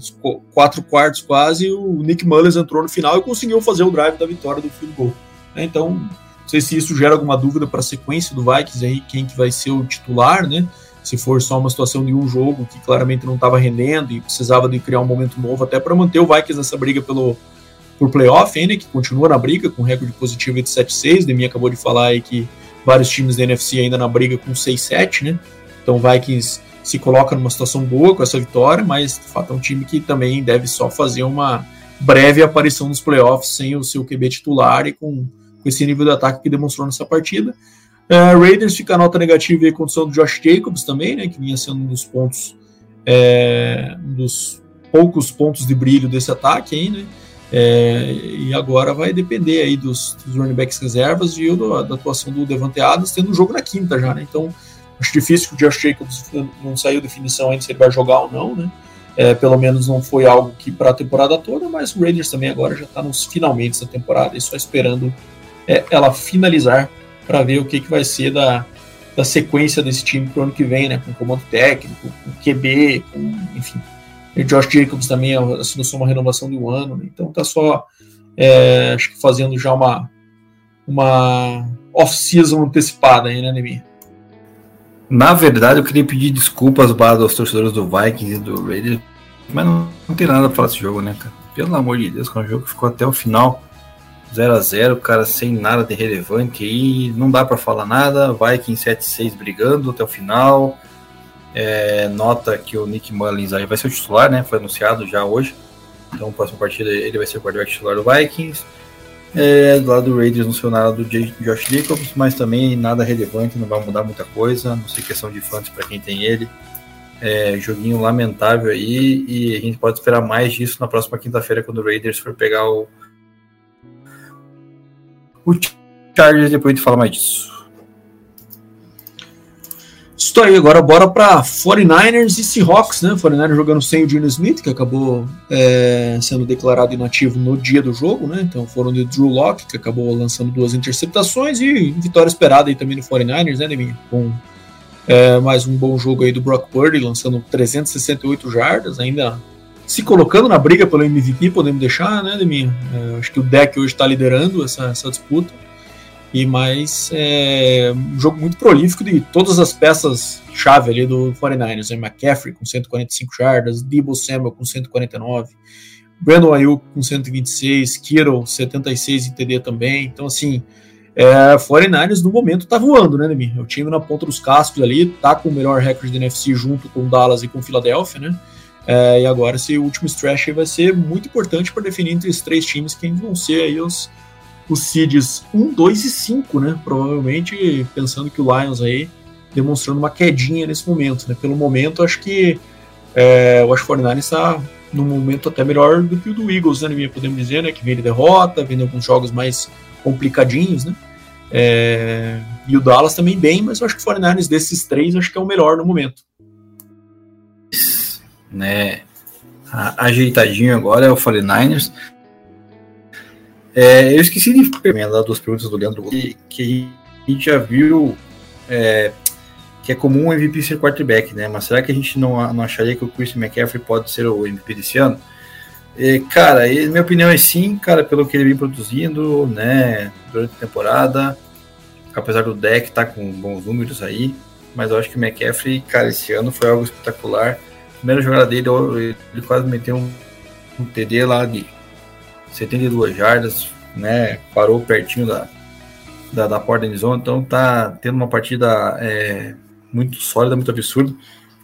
quatro quartos quase, o Nick Mullins entrou no final e conseguiu fazer o drive da vitória do field goal. Então, não sei se isso gera alguma dúvida para a sequência do Vikings aí, quem que vai ser o titular, né? Se for só uma situação de um jogo que claramente não estava rendendo e precisava de criar um momento novo até para manter o Vikings nessa briga pelo por playoff ainda, que continua na briga com recorde positivo de 7-6. Demi acabou de falar aí que vários times da NFC ainda na briga com 6-7, né? Então o Vikings se coloca numa situação boa com essa vitória, mas de fato é um time que também deve só fazer uma breve aparição nos playoffs sem o seu QB titular e com, com esse nível de ataque que demonstrou nessa partida. Uh, Raiders fica a nota negativa em condição do Josh Jacobs também, né? Que vinha sendo um dos pontos, é, um dos poucos pontos de brilho desse ataque aí, né? É, e agora vai depender aí dos, dos running backs reservas e do, da atuação do Devante Adams, tendo um jogo na quinta já, né? Então, acho difícil que o Josh Jacobs não saiu definição ainda se ele vai jogar ou não, né? É, pelo menos não foi algo que para a temporada toda, mas o Raiders também agora já está nos finalmente da temporada e só esperando é, ela finalizar para ver o que, que vai ser da, da sequência desse time para o ano que vem, né? Com comando técnico, com QB, com, enfim, e Josh Jacobs também assinou só uma renovação de um ano, né? então tá só é, acho que fazendo já uma uma off-season antecipada aí, né, Nemi?
Na verdade, eu queria pedir desculpas para os torcedores do Vikings e do Raiders, mas não, não tem nada para falar desse jogo, né, cara? Pelo amor de Deus, que é um jogo que ficou até o final 0 a 0 cara, sem nada de relevante aí, não dá para falar nada. Vikings 7-6 brigando até o final. É, nota que o Nick Mullins aí vai ser o titular, né? Foi anunciado já hoje. Então, próxima partida ele vai ser o quarterback titular do Vikings. É, do lado do Raiders não sei nada do Josh Jacobs, mas também nada relevante, não vai mudar muita coisa, não sei questão de fãs para quem tem ele. É, joguinho lamentável aí e a gente pode esperar mais disso na próxima quinta-feira quando o Raiders for pegar o o Chargers depois a gente fala mais disso.
Isso aí, agora bora para 49ers e Seahawks, né? 49ers jogando sem o Gino Smith, que acabou é, sendo declarado inativo no dia do jogo, né? Então foram de Drew Locke, que acabou lançando duas interceptações e vitória esperada aí também no 49ers, né, Deminha? Com é, mais um bom jogo aí do Brock Purdy, lançando 368 jardas, ainda se colocando na briga pelo MVP, podemos deixar, né, Deminha? É, acho que o deck hoje está liderando essa, essa disputa e mais é, um jogo muito prolífico de todas as peças chave ali do 49ers, né? McCaffrey com 145 jardas, Debo Samuel com 149, Brandon Ayuk com 126, Kittle 76 em TD também, então assim, é, 49ers no momento tá voando, né, Nemi? O time na ponta dos cascos ali, tá com o melhor recorde da NFC junto com Dallas e com Philadelphia, né? É, e agora esse último stretch vai ser muito importante para definir entre os três times quem vão ser aí os os seeds 1, 2 e 5, né? Provavelmente pensando que o Lions aí demonstrando uma quedinha nesse momento, né? Pelo momento, acho que é, o Ash 49 está num momento até melhor do que o do Eagles, né? Podemos dizer, né? Que vem de derrota, vem de alguns jogos mais complicadinhos, né? É, e o Dallas também bem, mas eu acho que o 49ers desses três, acho que é o melhor no momento.
Né? Ajeitadinho agora é o 49ers. É, eu esqueci de perguntar duas perguntas do Leandro, que, que a gente já viu é, que é comum o MVP ser quarterback, né? Mas será que a gente não, não acharia que o Chris McCaffrey pode ser o MVP desse ano? É, cara, minha opinião é sim, cara, pelo que ele vem produzindo, né, durante a temporada, apesar do deck estar tá com bons números aí, mas eu acho que o McCaffrey, cara, esse ano foi algo espetacular. primeira jogada dele, ele quase meteu um, um TD lá de 72 jardas, né? Parou pertinho da, da, da porta da zona, então tá tendo uma partida é, muito sólida, muito absurda.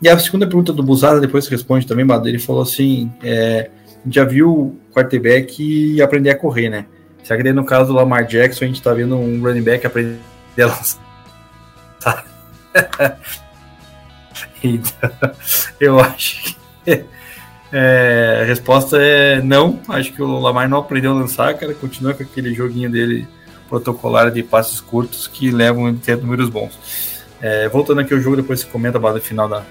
E a segunda pergunta do Buzada, depois responde também, Bado, ele falou assim: é, já viu o quarterback aprender a correr, né? Será que no caso do Lamar Jackson a gente tá vendo um running back aprender a lançar? então, eu acho que é, a resposta é não. Acho que o Lamar não aprendeu a lançar, cara. Continua com aquele joguinho dele protocolar de passes curtos que levam a ter números bons. É, voltando aqui ao jogo, depois você comenta a base final da,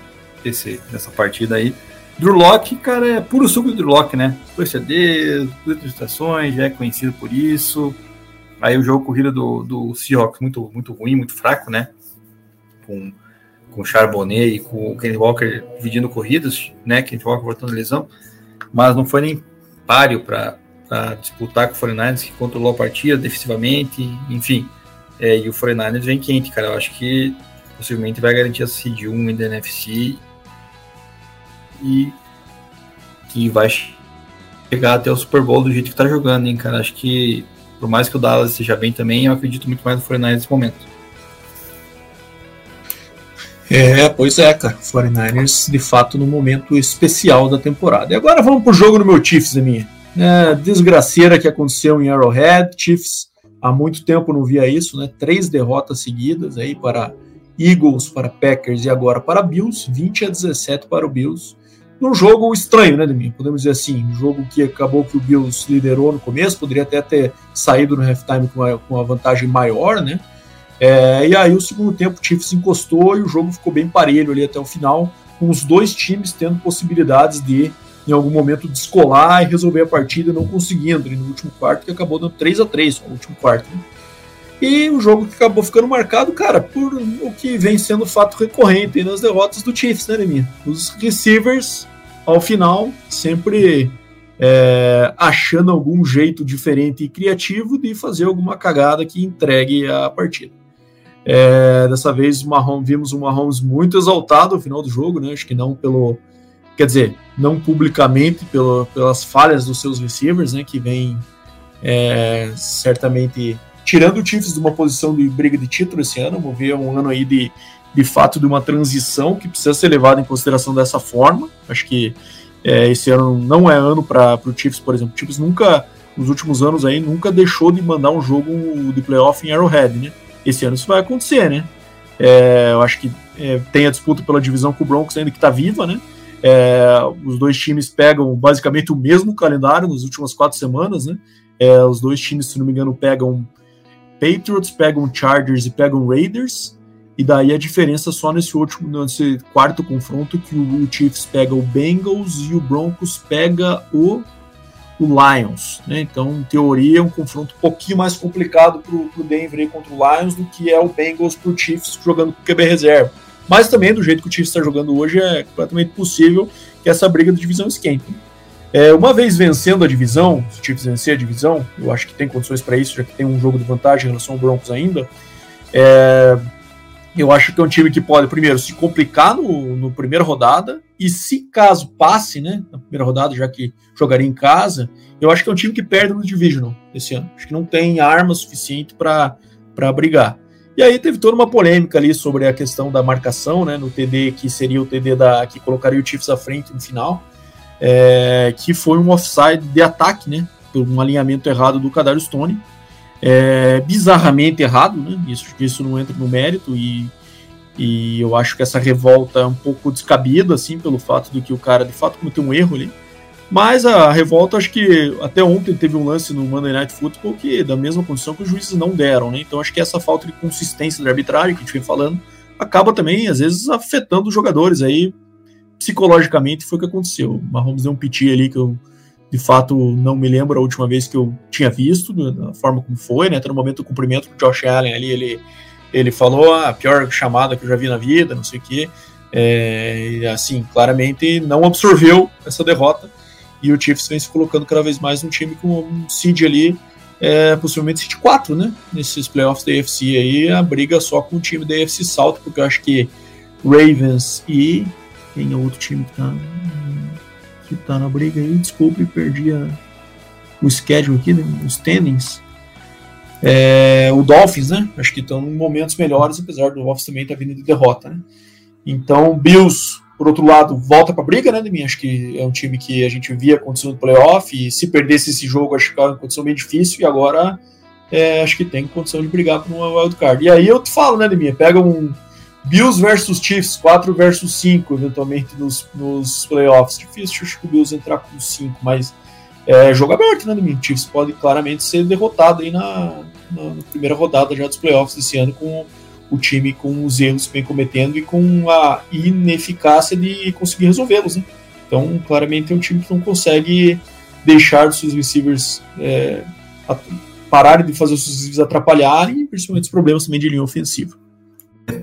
desse, dessa partida aí. Drew Locke, cara, é puro suco de Drew Locke, né? Dois CDs, duas interceptações, já é conhecido por isso. Aí o jogo corrido do, do Seahawks muito, muito ruim, muito fraco, né? Com, com o Charbonnet e com o Kenny Walker dividindo corridas, né? Kenny Walker voltando lesão. Mas não foi nem páreo para disputar com o 49ers, que controlou a partida defensivamente, enfim. É, e o 49ers vem quente, cara. Eu acho que possivelmente vai garantir a seed 1 da NFC e que vai chegar até o Super Bowl do jeito que tá jogando, hein, cara. Acho que por mais que o Dallas esteja bem também, eu acredito muito mais no 49ers nesse momento.
É, pois é, cara. 49ers, de fato, no momento especial da temporada. E agora vamos pro jogo no meu Chiefs, minha. É, desgraceira que aconteceu em Arrowhead. Chiefs, há muito tempo não via isso, né? Três derrotas seguidas aí para Eagles, para Packers e agora para Bills. 20 a 17 para o Bills num jogo estranho, né, Demir? Podemos dizer assim, um jogo que acabou que o Bills liderou no começo, poderia até ter saído no halftime com uma, com uma vantagem maior, né? É, e aí o segundo tempo o Chiefs encostou e o jogo ficou bem parelho ali até o final, com os dois times tendo possibilidades de em algum momento descolar e resolver a partida, não conseguindo ali no último quarto, que acabou dando 3 a 3 no último quarto. Né? E o jogo que acabou ficando marcado, cara, por o que vem sendo fato recorrente nas derrotas do Chiefs, né, Leminha? Os receivers ao final, sempre é, achando algum jeito diferente e criativo de fazer alguma cagada que entregue a partida. É, dessa vez Mahomes, vimos o Mahomes muito exaltado no final do jogo, né? Acho que não pelo. Quer dizer, não publicamente pelo, pelas falhas dos seus receivers, né? Que vem é, certamente tirando o Chiefs de uma posição de briga de título esse ano. Vamos ver um ano aí de de fato de uma transição que precisa ser levada em consideração dessa forma. Acho que é, esse ano não é ano para o Chiefs, por exemplo. O Chiefs nunca, nos últimos anos aí, nunca deixou de mandar um jogo de playoff em Arrowhead, né? Esse ano isso vai acontecer, né? É, eu acho que é, tem a disputa pela divisão com o Broncos ainda que está viva, né? É, os dois times pegam basicamente o mesmo calendário nas últimas quatro semanas, né? É, os dois times, se não me engano, pegam Patriots, pegam Chargers e pegam Raiders. E daí a diferença só nesse último, nesse quarto confronto, que o Chiefs pega o Bengals e o Broncos pega o, o Lions. Né? Então, em teoria, é um confronto um pouquinho mais complicado para o Denver contra o Lions do que é o Bengals para o Chiefs jogando com QB reserva. Mas também, do jeito que o Chiefs está jogando hoje, é completamente possível que essa briga de divisão esquente. É, uma vez vencendo a divisão, se o Chiefs vencer a divisão, eu acho que tem condições para isso, já que tem um jogo de vantagem em relação ao Broncos ainda. É, eu acho que é um time que pode, primeiro, se complicar no, no primeira rodada, e se caso passe, né, na primeira rodada, já que jogaria em casa, eu acho que é um time que perde no Divisional esse ano. Acho que não tem arma suficiente para brigar. E aí teve toda uma polêmica ali sobre a questão da marcação, né, no TD que seria o TD da que colocaria o Chiefs à frente no final, é, que foi um offside de ataque, né, por um alinhamento errado do Kadarius Stone é, bizarramente errado, né? Isso, isso não entra no mérito e, e eu acho que essa revolta é um pouco descabida, assim, pelo fato de que o cara de fato cometeu um erro ali. Mas a revolta, acho que até ontem teve um lance no Monday Night Football que da mesma condição que os juízes não deram, né? Então acho que essa falta de consistência da arbitragem que a gente vem falando acaba também, às vezes, afetando os jogadores aí psicologicamente. Foi o que aconteceu. O Mahomes deu um piti ali que eu de fato não me lembro a última vez que eu tinha visto, da forma como foi, né? Até no momento do cumprimento do Josh Allen ali, ele, ele falou ah, a pior chamada que eu já vi na vida, não sei o quê. É, assim, claramente não absorveu essa derrota e o Chiefs vem se colocando cada vez mais um time com um seed ali, é, possivelmente seed 4, né? Nesses playoffs da AFC aí, a briga só com o time da AFC South, porque eu acho que Ravens e quem é o outro time que tá que tá na briga aí. Desculpe, perdi a, o schedule aqui, né, os standings. É, o Dolphins, né? Acho que estão em momentos melhores, apesar do Dolphins também estar tá vindo de derrota, né? Então, Bills, por outro lado, volta para a briga, né, Deminha? Acho que é um time que a gente via acontecendo no playoff, e se perdesse esse jogo, acho que era uma condição bem difícil, e agora é, acho que tem condição de brigar por uma wildcard. E aí eu te falo, né, Deminha? Pega um Bills versus Chiefs, 4 versus 5, eventualmente nos, nos playoffs. Difícil acho que o Bills entrar com 5, mas é jogo aberto, né, domingo? Chiefs pode claramente ser derrotado aí na, na, na primeira rodada já dos playoffs desse ano com o time com os erros que vem cometendo e com a ineficácia de conseguir resolvê-los. Né? Então, claramente é um time que não consegue deixar seus receivers é, pararem de fazer os seus receivers atrapalharem, principalmente os problemas também de linha ofensiva.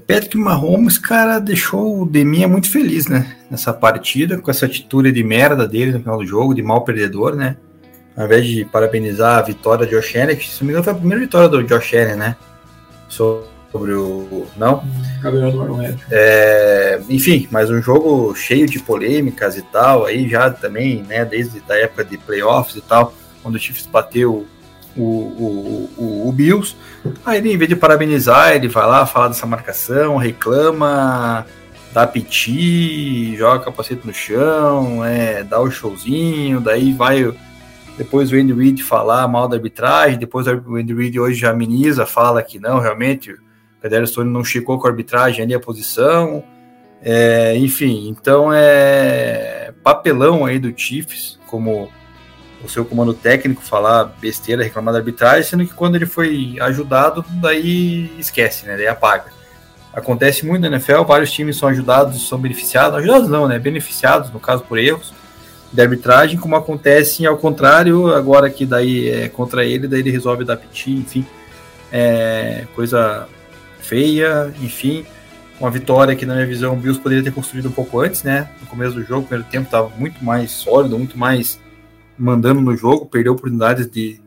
Patrick Mahomes, cara, deixou o Deminha muito feliz, né? Nessa partida, com essa atitude de merda dele no final do jogo, de mal perdedor, né? Ao invés de parabenizar a vitória de Josh Allen, que se não me engano foi a primeira vitória do Josh Allen, né? Sobre o. Não? É, enfim, mas um jogo cheio de polêmicas e tal, aí já também, né? Desde a época de playoffs e tal, quando o Chiefs bateu o, o, o, o Bills. Aí ele, em vez de parabenizar, ele vai lá, fala dessa marcação, reclama, dá piti, joga capacete no chão, é, dá o showzinho, daí vai depois o Andy Reid falar mal da arbitragem, depois o Andy Reid hoje já ameniza, fala que não, realmente, o Cadero não checou com a arbitragem ali a posição, é, enfim, então é papelão aí do Chiefs, como o seu comando técnico falar besteira, reclamar da arbitragem, sendo que quando ele foi ajudado, daí esquece, né? Daí apaga. Acontece muito na NFL, vários times são ajudados, são beneficiados, ajudados não, né? Beneficiados, no caso, por erros de arbitragem, como acontece ao contrário, agora que daí é contra ele, daí ele resolve dar piti, enfim. É coisa feia, enfim. Uma vitória que, na minha visão, o Bills poderia ter construído um pouco antes, né? No começo do jogo, o primeiro tempo estava muito mais sólido, muito mais mandando no jogo, perdeu oportunidades de,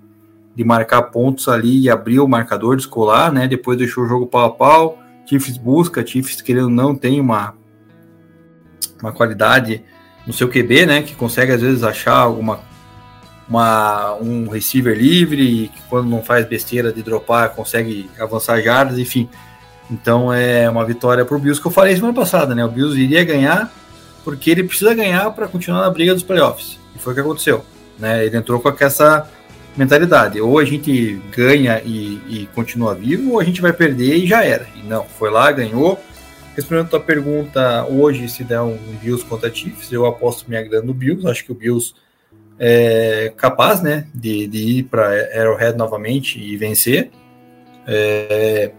de marcar pontos ali e abrir o marcador, descolar, né? Depois deixou o jogo pau a pau. Chiefs busca, Chiefs querendo não tem uma, uma qualidade no seu QB, né? Que consegue às vezes achar alguma uma, um receiver livre e que quando não faz besteira de dropar consegue avançar jardas, enfim. Então é uma vitória para o Bills que eu falei semana passada, né? O Bills iria ganhar porque ele precisa ganhar para continuar na briga dos playoffs. E foi o que aconteceu. Né? Ele entrou com essa mentalidade. Ou a gente ganha e, e, continua vivo, ou a gente vai perder e já era. E não, foi lá, ganhou. Respondendo a tua pergunta, hoje, se der um Bills contra Chiefs, eu aposto minha grana no Bills. Acho que o Bills é capaz né, de, de ir para Arrowhead novamente e vencer. É,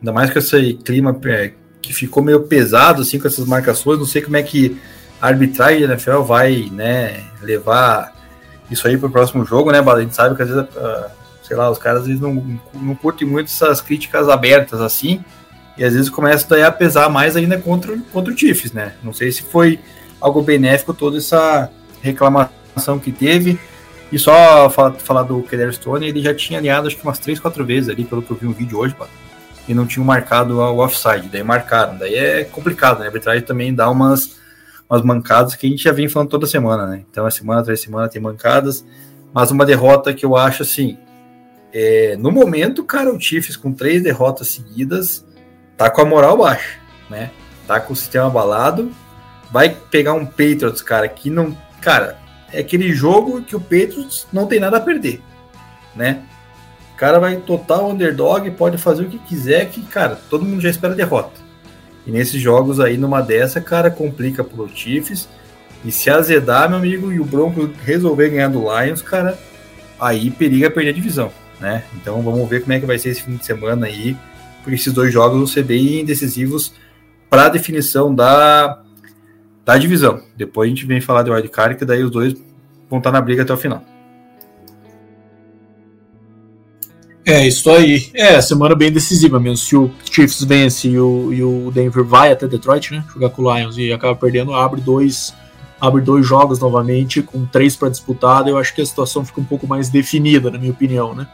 ainda mais com esse clima é, que ficou meio pesado assim, com essas marcações. Não sei como é que a arbitragem da NFL vai né, levar isso aí pro próximo jogo, né, Bala? A gente sabe que às vezes, uh, sei lá, os caras às vezes não, não curtem muito essas críticas abertas assim, e às vezes começa daí a pesar mais ainda contra, contra o Chiefs, né? Não sei se foi algo benéfico toda essa reclamação que teve. E só falar, falar do Keller Stone, ele já tinha alinhado acho que umas 3, 4 vezes ali, pelo que eu vi no vídeo hoje, Bala, e não tinham marcado o offside, daí marcaram. Daí é complicado, né? A arbitragem também dá umas umas mancadas que a gente já vem falando toda semana, né? Então, a semana atrás semana tem mancadas, mas uma derrota que eu acho assim. É, no momento, cara, o Chiefs com três derrotas seguidas tá com a moral baixa, né? Tá com o sistema abalado. Vai pegar um Patriots, cara, que não. Cara, é aquele jogo que o Patriots não tem nada a perder, né? O cara vai total underdog, pode fazer o que quiser, que, cara, todo mundo já espera derrota. E nesses jogos aí, numa dessa, cara, complica pro Chiefs. E se azedar, meu amigo, e o Broncos resolver ganhar do Lions, cara, aí periga perder a divisão, né? Então vamos ver como é que vai ser esse fim de semana aí, porque esses dois jogos vão ser bem decisivos para a definição da, da divisão. Depois a gente vem falar de wildcard, que daí os dois vão estar na briga até o final.
É, isso aí. É, semana bem decisiva mesmo. Se o Chiefs vence e o, e o Denver vai até Detroit, né? Jogar com o Lions e acaba perdendo, abre dois, abre dois jogos novamente, com três para disputar. Eu acho que a situação fica um pouco mais definida, na minha opinião, né?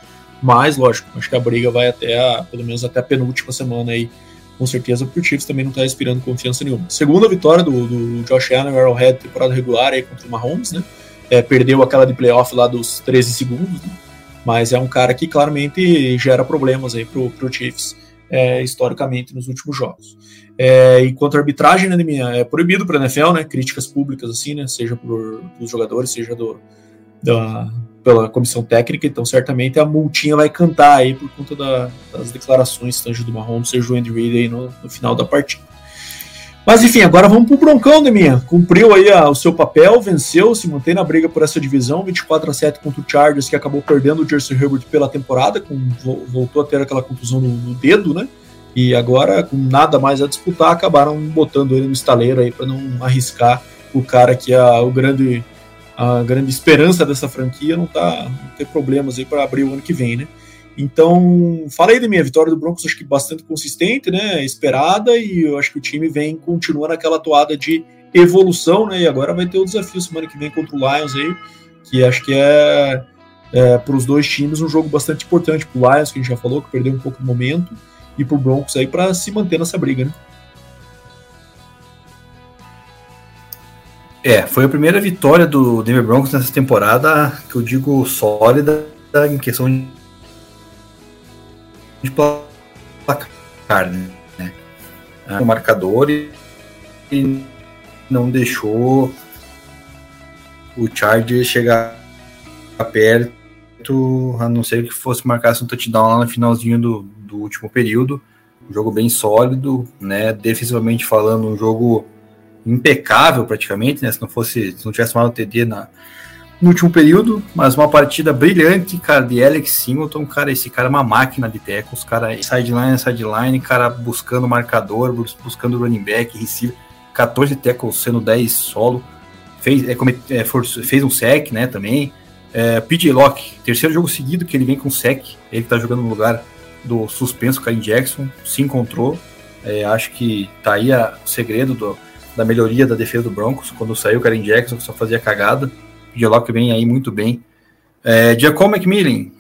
Mas, lógico, acho que a briga vai até a, pelo menos até a penúltima semana aí, com certeza, porque o Chiefs também não tá inspirando confiança nenhuma. Segunda vitória do, do Josh Allen, Arrowhead, temporada regular aí contra o Mahomes, né? É, perdeu aquela de playoff lá dos 13 segundos, né? Mas é um cara que claramente gera problemas aí pro, pro Chiefs é, historicamente nos últimos jogos. É, enquanto a arbitragem, né, minha, é proibido para a NFL, né, críticas públicas assim, né, seja por, dos jogadores, seja do, da, pela comissão técnica, então certamente a multinha vai cantar aí por conta da, das declarações, seja do Mahomes, seja do Andy Reid aí no, no final da partida. Mas enfim, agora vamos pro Broncão, Deminha. Cumpriu aí a, o seu papel, venceu, se mantém na briga por essa divisão, 24 a 7 contra o Chargers, que acabou perdendo o Jersey Herbert pela temporada, com, voltou a ter aquela contusão no, no dedo, né? E agora, com nada mais a disputar, acabaram botando ele no estaleiro aí para não arriscar o cara que é o grande a grande esperança dessa franquia não tá não ter problemas aí para abrir o ano que vem, né? Então, falei da minha vitória do Broncos, acho que bastante consistente, né? Esperada, e eu acho que o time vem, continua naquela toada de evolução, né? E agora vai ter o desafio semana que vem contra o Lions aí, que acho que é, é para os dois times um jogo bastante importante. Para o Lions, que a gente já falou, que perdeu um pouco de momento, e para o Broncos aí para se manter nessa briga, né?
É, foi a primeira vitória do Denver Broncos nessa temporada que eu digo sólida em questão de placar, né? O marcador e não deixou o Charger chegar perto, a não ser que fosse marcar um touchdown lá no finalzinho do, do último período. Um jogo bem sólido, né? Defensivamente falando, um jogo impecável praticamente, né? Se não fosse, se não tivesse tomado o TD na, no último período, mas uma partida brilhante, cara, de Alex Singleton, cara, esse cara é uma máquina de tackles, cara, sideline, sideline, cara, buscando marcador, buscando running back, receiver, 14 tackles sendo 10 solo, fez, é, é, fez um sec, né, também, é, PJ Locke, terceiro jogo seguido que ele vem com sec, ele tá jogando no lugar do suspenso Karen Jackson, se encontrou, é, acho que tá aí a, o segredo do, da melhoria da defesa do Broncos, quando saiu o Karen Jackson, que só fazia cagada, que vem aí muito bem. É, Giacomo McMillan,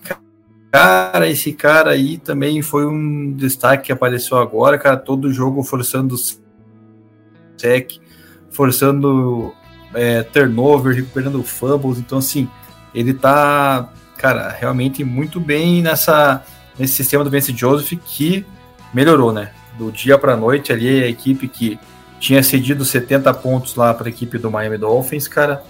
cara, esse cara aí também foi um destaque que apareceu agora, cara, todo jogo forçando sec, forçando é, turnover, recuperando fumbles, então assim, ele tá, cara, realmente muito bem nessa nesse sistema do Vance Joseph que melhorou, né? Do dia para noite ali a equipe que tinha cedido 70 pontos lá para a equipe do Miami Dolphins, cara,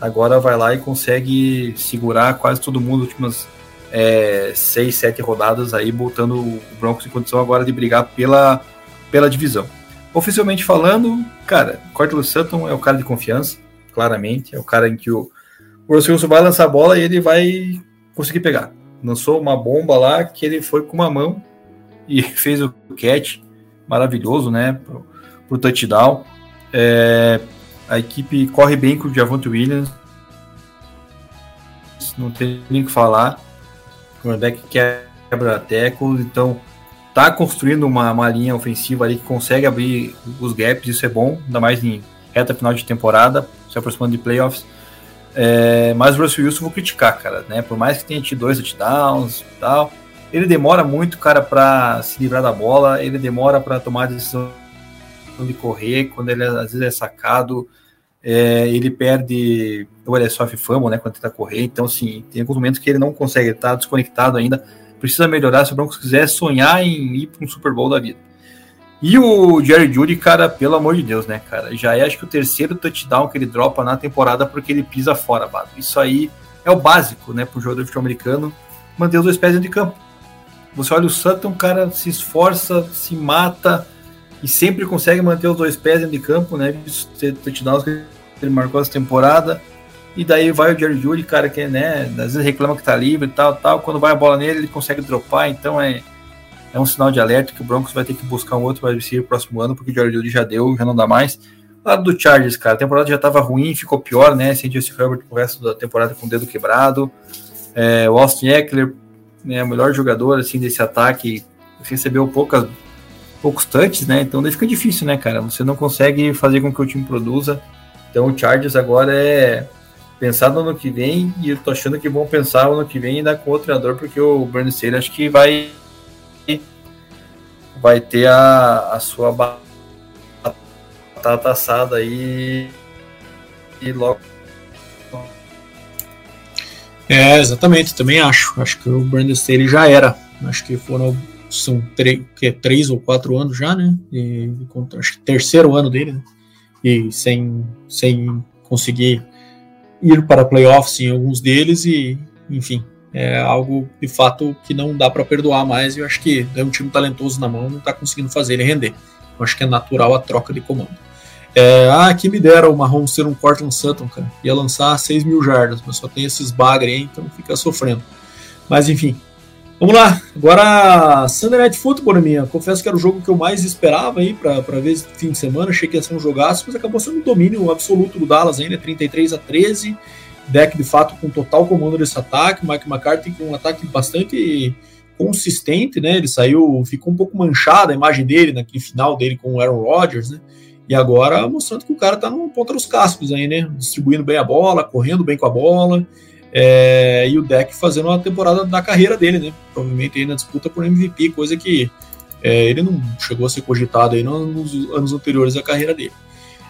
agora vai lá e consegue segurar quase todo mundo nas últimas é, seis, sete rodadas aí, botando o Broncos em condição agora de brigar pela, pela divisão. Oficialmente falando, cara, Cortland Sutton é o cara de confiança, claramente, é o cara em que o, o Russell Wilson vai lançar a bola e ele vai conseguir pegar. Lançou uma bomba lá que ele foi com uma mão e fez o catch maravilhoso, né, pro, pro touchdown. É, a equipe corre bem com o Javonte Williams. Não tem nem o que falar. O quarterback quebra tackles, então tá construindo uma, uma linha ofensiva ali que consegue abrir os gaps, isso é bom, ainda mais em reta final de temporada, se aproximando de playoffs. É, mas o Russell Wilson vou criticar, cara, né? Por mais que tenha tido dois touchdowns e tal, ele demora muito, cara, para se livrar da bola, ele demora para tomar a decisão de correr, quando ele às vezes é sacado, é, ele perde o ele sofre fama, né, quando tenta correr, então assim, tem alguns momentos que ele não consegue, estar tá desconectado ainda, precisa melhorar se o Broncos quiser sonhar em ir para um Super Bowl da vida. E o Jerry Judy, cara, pelo amor de Deus, né, cara, já é acho que o terceiro touchdown que ele dropa na temporada porque ele pisa fora, Bado. Isso aí é o básico, né, para o jogador de futebol americano, manter os dois pés dentro de campo. Você olha o Sutton, cara, se esforça, se mata, e sempre consegue manter os dois pés dentro de campo, né? Touchdowns que ele marcou essa temporada. E daí vai o Jerry Judy, cara, que né, às vezes reclama que tá livre e tal, tal. Quando vai a bola nele, ele consegue dropar, então é, é um sinal de alerta que o Broncos vai ter que buscar um outro wide receiver próximo ano, porque o Jerry Judy já deu, já não dá mais. Lado do Chargers, cara, a temporada já tava ruim, ficou pior, né? Sem Justin Herbert o resto da temporada com o dedo quebrado. É, o Austin Eckler, né, o melhor jogador assim desse ataque, recebeu poucas poucos touches, né? Então daí fica difícil, né, cara? Você não consegue fazer com que o time produza. Então o Chargers agora é pensar no ano que vem e eu tô achando que vão pensar no ano que vem ainda com o treinador, porque o Bernie Sanders acho que vai vai ter a, a sua batata assada aí e logo
é, exatamente, também acho. Acho que o Brandon Staley já era. Acho que foram são que, três ou quatro anos já, né? E, acho que terceiro ano dele, né? E sem, sem conseguir ir para playoffs em alguns deles e, enfim, é algo de fato que não dá para perdoar mais. Eu acho que é um time talentoso na mão, não está conseguindo fazer ele render. Eu acho que é natural a troca de comando. É, ah, que me dera o Mahomes ser um Cortland Sutton, cara. Ia lançar 6 mil jardas, mas só tem esses bagre aí, então fica sofrendo. Mas enfim. Vamos lá. Agora, Sunday Night Football, minha. Confesso que era o jogo que eu mais esperava aí para ver esse fim de semana. Achei que ia ser um jogaço, mas acabou sendo um domínio absoluto do Dallas ainda, 33 a 13. Deck de fato com total comando desse ataque. Mike McCarthy com um ataque bastante consistente, né? Ele saiu, ficou um pouco manchada a imagem dele naquele final dele com o Aaron Rodgers, né? E agora mostrando que o cara tá no ponta dos cascos aí, né? Distribuindo bem a bola, correndo bem com a bola. É, e o deck fazendo uma temporada da carreira dele, né? Provavelmente aí na disputa por MVP, coisa que é, ele não chegou a ser cogitado aí nos anos anteriores da carreira dele.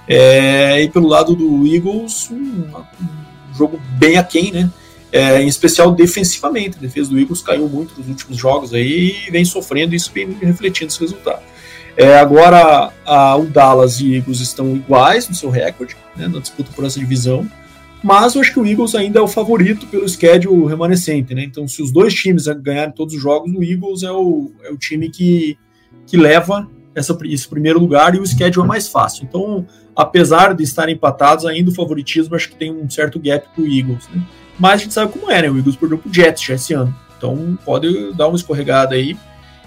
É, e pelo lado do Eagles, um, um jogo bem aquém, né? É, em especial defensivamente. A defesa do Eagles caiu muito nos últimos jogos aí e vem sofrendo, isso vem refletindo esse resultado. É, agora a, o Dallas e Eagles estão iguais no seu recorde, né, na disputa por essa divisão, mas eu acho que o Eagles ainda é o favorito pelo schedule remanescente, né? Então, se os dois times ganharem todos os jogos, o Eagles é o, é o time que, que leva essa, esse primeiro lugar e o schedule é mais fácil. Então, apesar de estarem empatados, ainda o favoritismo acho que tem um certo gap para o Eagles, né? Mas a gente sabe como é, né? O Eagles perdeu pro Jets já esse ano. Então pode dar uma escorregada aí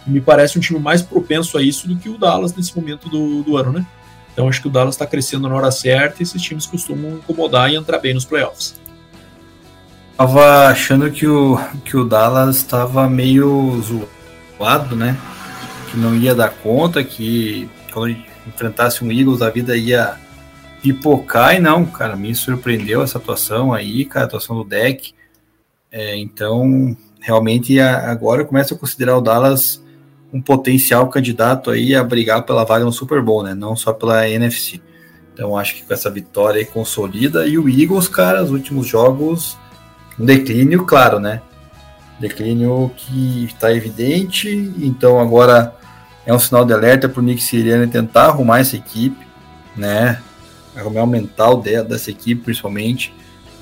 me parece um time mais propenso a isso do que o Dallas nesse momento do, do ano, né? Então acho que o Dallas está crescendo na hora certa e esses times costumam incomodar e entrar bem nos playoffs.
Tava achando que o, que o Dallas estava meio zoado, né? Que não ia dar conta, que quando enfrentasse um Eagles a vida ia pipocar e não, cara, me surpreendeu essa atuação aí, cara, a atuação do deck. É, então, realmente agora eu começo a considerar o Dallas um potencial candidato aí a brigar pela vaga no Super Bowl, né? Não só pela NFC. Então acho que com essa vitória aí consolida e o Eagles, cara, os últimos jogos um declínio, claro, né? Declínio que está evidente, então agora é um sinal de alerta para o Nick Sirianni tentar arrumar essa equipe, né? Arrumar o mental dessa equipe, principalmente,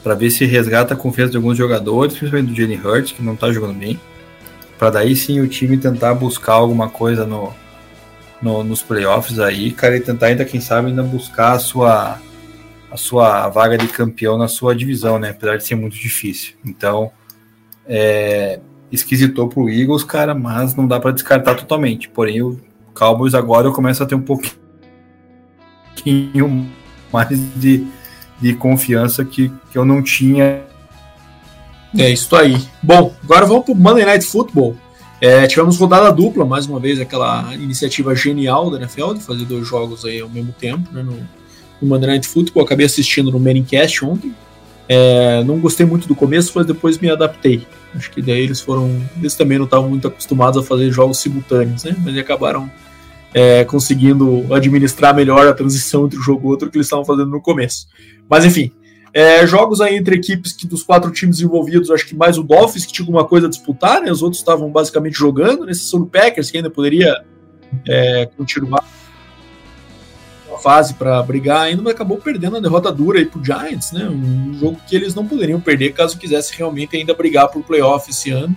para ver se resgata a confiança de alguns jogadores, principalmente do Jalen Hurts, que não está jogando bem para daí sim o time tentar buscar alguma coisa no, no, nos playoffs aí, cara, e tentar ainda, quem sabe, ainda buscar a sua, a sua vaga de campeão na sua divisão, né? Apesar de ser muito difícil. Então, é, esquisitou pro Eagles, cara, mas não dá para descartar totalmente. Porém, o Cowboys agora começa a ter um pouquinho mais de, de confiança que, que eu não tinha
é isso aí. Bom, agora vamos para o Monday Night Football. É, tivemos rodada dupla, mais uma vez, aquela iniciativa genial da NFL de fazer dois jogos aí ao mesmo tempo né, no, no Monday Night Football. Acabei assistindo no Manicast ontem. É, não gostei muito do começo, mas depois me adaptei. Acho que daí eles foram. Eles também não estavam muito acostumados a fazer jogos simultâneos, né? Mas acabaram é, conseguindo administrar melhor a transição entre um jogo e outro que eles estavam fazendo no começo. Mas enfim, é, jogos aí entre equipes que dos quatro times envolvidos, acho que mais o Dolphins que tinha alguma coisa a disputar, né? Os outros estavam basicamente jogando, né? São o Packers que ainda poderia é, continuar a fase para brigar ainda, mas acabou perdendo a derrota dura aí pro Giants, né? Um jogo que eles não poderiam perder caso quisesse realmente ainda brigar por playoff esse ano.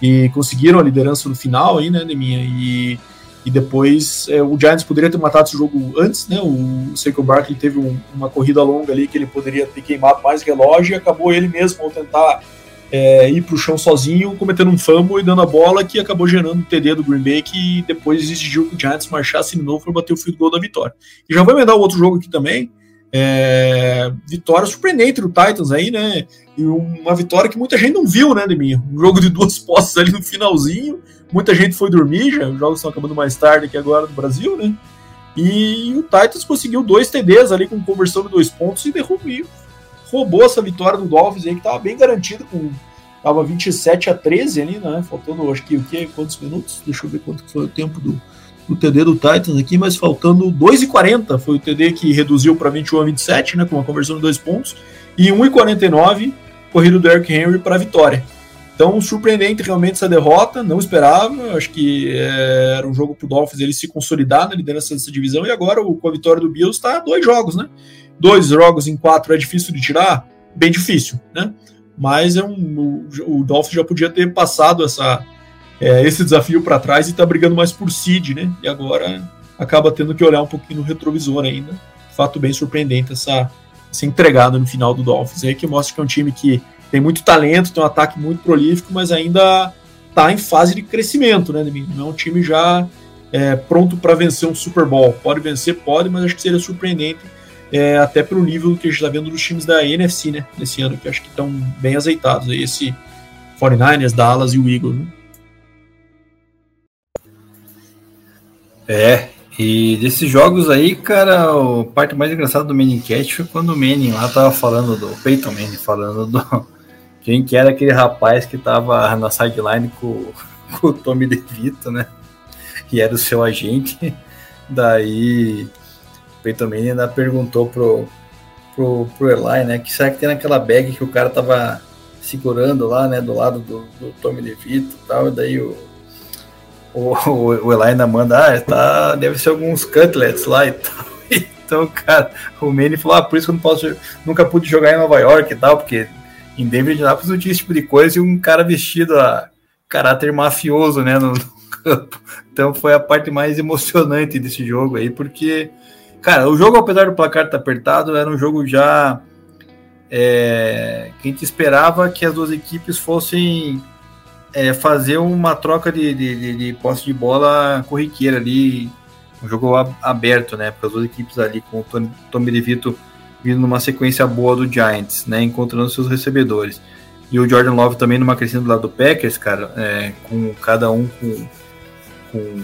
E conseguiram a liderança no final aí, né, minha E e depois é, o Giants poderia ter matado esse jogo antes, né? O Saquon Barkley teve um, uma corrida longa ali que ele poderia ter queimado mais relógio e acabou ele mesmo ao tentar é, ir para o chão sozinho, cometendo um fumble e dando a bola que acabou gerando o TD do Green Bay que depois exigiu que o Giants marchasse de novo para bater o field goal da vitória. E já vou emendar o outro jogo aqui também. É, vitória surpreendente do Titans aí, né? E uma vitória que muita gente não viu, né, de mim. Um jogo de duas posses ali no finalzinho Muita gente foi dormir, já os jogos estão acabando mais tarde que agora no Brasil, né? E o Titans conseguiu dois TDs ali com conversão de dois pontos e derrubou, roubou essa vitória do Dolphins aí, que estava bem garantido com tava 27 a 13 ali, né? Faltando acho que o que quantos minutos? Deixa eu ver quanto foi o tempo do, do TD do Titans aqui, mas faltando 2,40 foi o TD que reduziu para 21 a 27, né, com uma conversão de dois pontos, e 1,49 corrido do Eric Henry para a vitória. Então, surpreendente realmente essa derrota, não esperava. Acho que é, era um jogo para o Dolphins ele se consolidar na liderança dessa divisão. E agora, com a vitória do Bills, está dois jogos, né? Dois jogos em quatro é difícil de tirar? Bem difícil, né? Mas é um, o, o Dolphins já podia ter passado essa, é, esse desafio para trás e está brigando mais por seed, né? E agora acaba tendo que olhar um pouquinho no retrovisor ainda. Fato bem surpreendente essa, essa entregada no final do Dolphins aí, que mostra que é um time que tem muito talento, tem um ataque muito prolífico, mas ainda está em fase de crescimento, né, Não é um time já é, pronto para vencer um Super Bowl. Pode vencer, pode, mas acho que seria surpreendente, é, até pelo nível que a gente está vendo dos times da NFC, né, nesse ano, que acho que estão bem azeitados. Aí, esse 49ers, Dallas e o Eagles, né?
É, e desses jogos aí, cara, a parte mais engraçada do Manning foi quando o Manning lá tava falando do Peyton Manning, falando do quem que era aquele rapaz que tava na sideline com, com o Tommy DeVito, né? E era o seu agente. Daí o Peyton Manning ainda perguntou pro, pro, pro Eli, né? Que será que tem naquela bag que o cara tava segurando lá, né? Do lado do, do Tommy DeVito e tal. E daí o o, o, o ainda manda, ah, tá, deve ser alguns cutlets lá e tal. Então, cara, o Manny falou, ah, por isso que eu não posso, nunca pude jogar em Nova York e tal, porque em Denver de Nápoles não tinha esse tipo de coisa e um cara vestido a caráter mafioso, né, no, no campo. Então foi a parte mais emocionante desse jogo aí, porque, cara, o jogo, apesar do placar estar apertado, era um jogo já é, que a gente esperava que as duas equipes fossem é, fazer uma troca de, de, de, de, posse de bola corriqueira ali, um jogo aberto, né? Para as duas equipes ali, com o Tommy, Tommy DeVito vindo numa sequência boa do Giants, né? Encontrando seus recebedores. E o Jordan Love também numa crescente do lado do Packers, cara, é, com cada um com, com,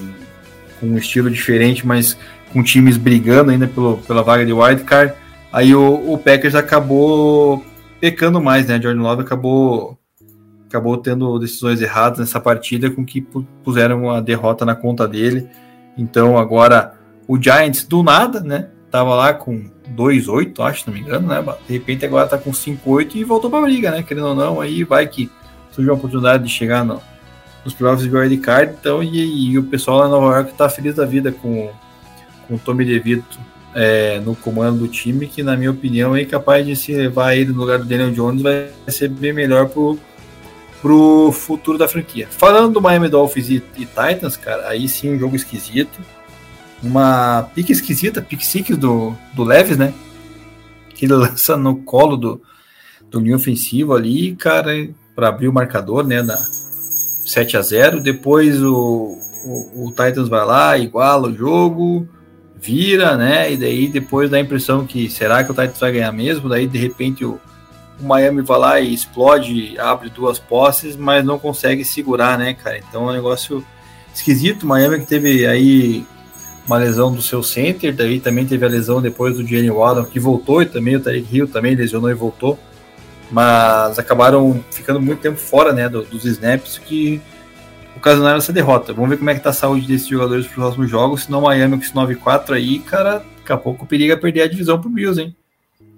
com, um estilo diferente, mas com times brigando ainda pelo, pela vaga de wildcard. Aí o, o Packers acabou pecando mais, né? Jordan Love acabou acabou tendo decisões erradas nessa partida com que puseram a derrota na conta dele. Então agora o Giants do nada, né? Tava lá com 2-8, acho, não me engano, né? De repente agora tá com 5-8 e voltou pra briga, né? Querendo ou não, aí vai que surgiu a oportunidade de chegar no, nos playoffs de wild card, então, e, e, o pessoal lá em Nova York tá feliz da vida com, com o Tommy DeVito é, no comando do time, que na minha opinião é capaz de se levar ele no lugar do Daniel Jones, vai ser bem melhor pro, pro futuro da franquia. Falando do Miami Dolphins e, e Titans, cara, aí sim um jogo esquisito. Uma pique esquisita, pique six do, do Leves, né? Que ele lança no colo do, do linha ofensivo ali, cara, para abrir o marcador, né? Na 7 a 0 Depois o, o, o Titans vai lá, iguala o jogo, vira, né? E daí depois dá a impressão que será que o Titans vai ganhar mesmo? Daí de repente o o Miami vai lá e explode, abre duas posses, mas não consegue segurar, né, cara? Então é um negócio esquisito. Miami que teve aí uma lesão do seu center, daí também teve a lesão depois do Jenny Waddle, que voltou, e também o Tarek Hill também lesionou e voltou. Mas acabaram ficando muito tempo fora, né, dos snaps, que ocasionaram essa derrota. Vamos ver como é que tá a saúde desses jogadores para os próximos jogos, senão Miami com esse 9-4 aí, cara, daqui a pouco periga perder a divisão pro Bills, hein?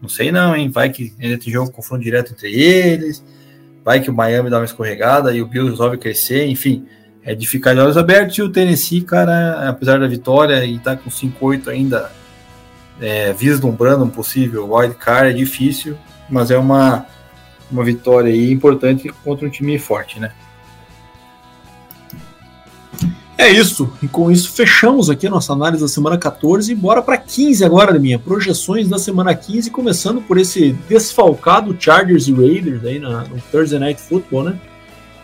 Não sei não, hein? Vai que ainda tem jogo confronto direto entre eles. Vai que o Miami dá uma escorregada e o Bills resolve crescer. Enfim, é de ficar de olhos abertos. E o Tennessee, cara, apesar da vitória e tá com 5-8 ainda é, vislumbrando um possível wild card, é difícil, mas é uma, uma vitória aí importante contra um time forte, né?
É isso. E com isso fechamos aqui a nossa análise da semana 14 e bora para 15 agora, minha projeções da semana 15, começando por esse desfalcado Chargers e Raiders aí na, no Thursday Night Football, né?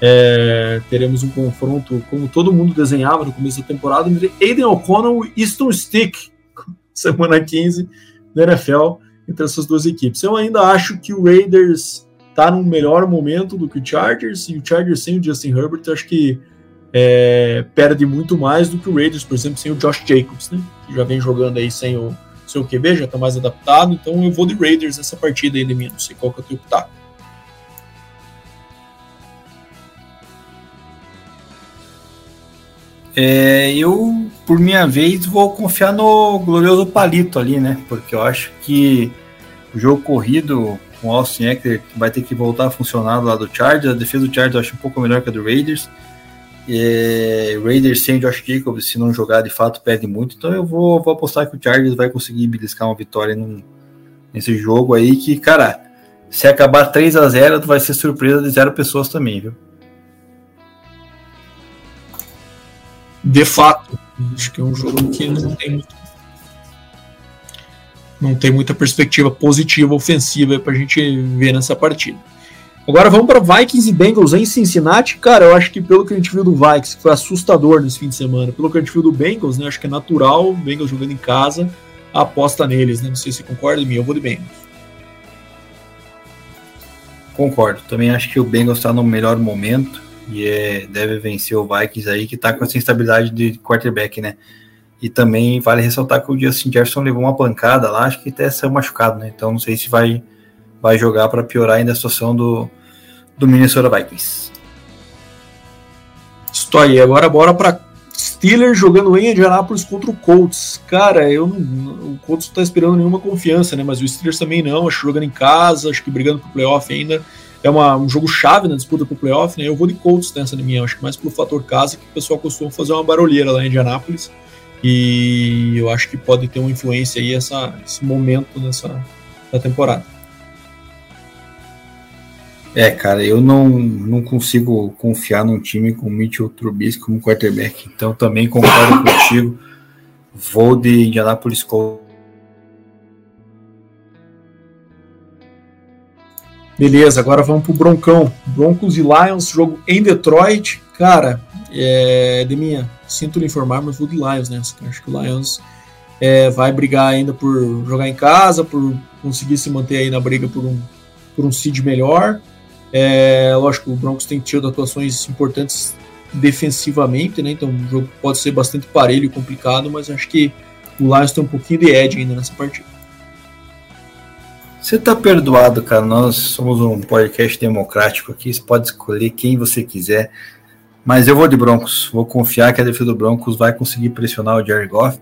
É, teremos um confronto como todo mundo desenhava no começo da temporada entre Aiden O'Connell e Easton Stick, semana 15 da NFL, entre essas duas equipes. Eu ainda acho que o Raiders está num melhor momento do que o Chargers, e o Chargers sem o Justin Herbert, acho que é, perde muito mais do que o Raiders, por exemplo, sem o Josh Jacobs, né? Que já vem jogando aí sem o seu QB, já está mais adaptado. Então eu vou de Raiders nessa partida aí mim. Não sei qual que é o teu pitaco.
É, eu, por minha vez, vou confiar no glorioso Palito ali, né? Porque eu acho que o jogo corrido com o Austin Eckler vai ter que voltar a funcionar lado do Chargers. A defesa do Chargers eu acho um pouco melhor que a do Raiders. É, Raiders sem Josh Jacobs, se não jogar de fato, perde muito. Então eu vou, vou apostar que o Chargers vai conseguir beliscar uma vitória num, nesse jogo aí. Que, cara, se acabar 3 a 0 vai ser surpresa de zero pessoas também, viu?
De fato, Acho que é um jogo que não tem não tem muita perspectiva positiva ofensiva para a gente ver nessa partida. Agora vamos para Vikings e Bengals em Cincinnati. Cara, eu acho que pelo que a gente viu do Vikings, que foi assustador nesse fim de semana, pelo que a gente viu do Bengals, né, acho que é natural, o Bengals jogando em casa, aposta neles, né? Não sei se concorda mim, eu vou de Bengals.
Concordo. Também acho que o Bengals está no melhor momento e é, deve vencer o Vikings aí, que está com essa instabilidade de quarterback, né? E também vale ressaltar que o Justin Jefferson levou uma pancada lá, acho que até saiu machucado, né? Então não sei se vai, vai jogar para piorar ainda a situação do, do Minnesota Vikings.
Estou aí. Agora bora para Steelers jogando em Indianapolis contra o Colts. Cara, eu não, o Colts não tá esperando nenhuma confiança, né? Mas o Steelers também não. Acho que jogando em casa, acho que brigando pro playoff ainda. É uma, um jogo chave na disputa pro playoff, né? Eu vou de Colts nessa de minha. Acho que mais pelo fator casa que o pessoal costuma fazer uma barulheira lá em Indianapolis. E eu acho que pode ter uma influência aí essa, esse momento nessa da temporada.
É, cara, eu não, não consigo confiar num time com Mitchell Trubisky como quarterback. Então também concordo contigo. Vou de Indianapolis Colts.
Beleza, agora vamos pro Broncão. Broncos e Lions, jogo em Detroit. Cara, é, de minha, sinto lhe informar, mas vou de Lions nessa. Acho que o Lions é, vai brigar ainda por jogar em casa, por conseguir se manter aí na briga por um, por um seed melhor. É, lógico, o Broncos tem tido atuações importantes defensivamente, né? Então o jogo pode ser bastante parelho e complicado, mas acho que o Lions tem um pouquinho de edge ainda nessa partida.
Você tá perdoado, cara. Nós somos um podcast democrático aqui. Você pode escolher quem você quiser. Mas eu vou de Broncos. Vou confiar que a defesa do Broncos vai conseguir pressionar o Jared Goff.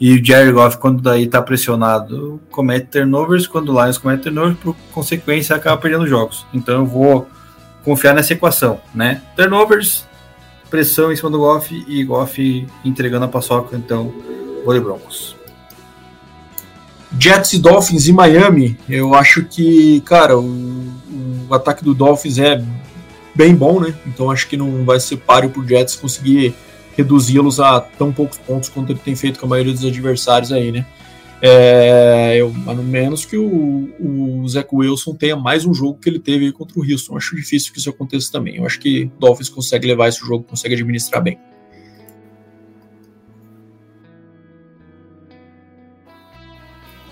E o Jared Goff, quando daí tá pressionado, comete turnovers. Quando o Lions comete turnovers, por consequência, acaba perdendo jogos. Então eu vou confiar nessa equação, né? Turnovers, pressão em cima do Goff e Goff entregando a paçoca. Então, vou de Broncos.
Jets e Dolphins em Miami, eu acho que, cara, o, o ataque do Dolphins é bem bom, né? Então acho que não vai ser páreo pro Jets conseguir reduzi-los a tão poucos pontos quanto ele tem feito com a maioria dos adversários aí, né? É, eu, a menos que o, o Zach Wilson tenha mais um jogo que ele teve contra o Houston. Acho difícil que isso aconteça também. Eu acho que o Dolphins consegue levar esse jogo, consegue administrar bem.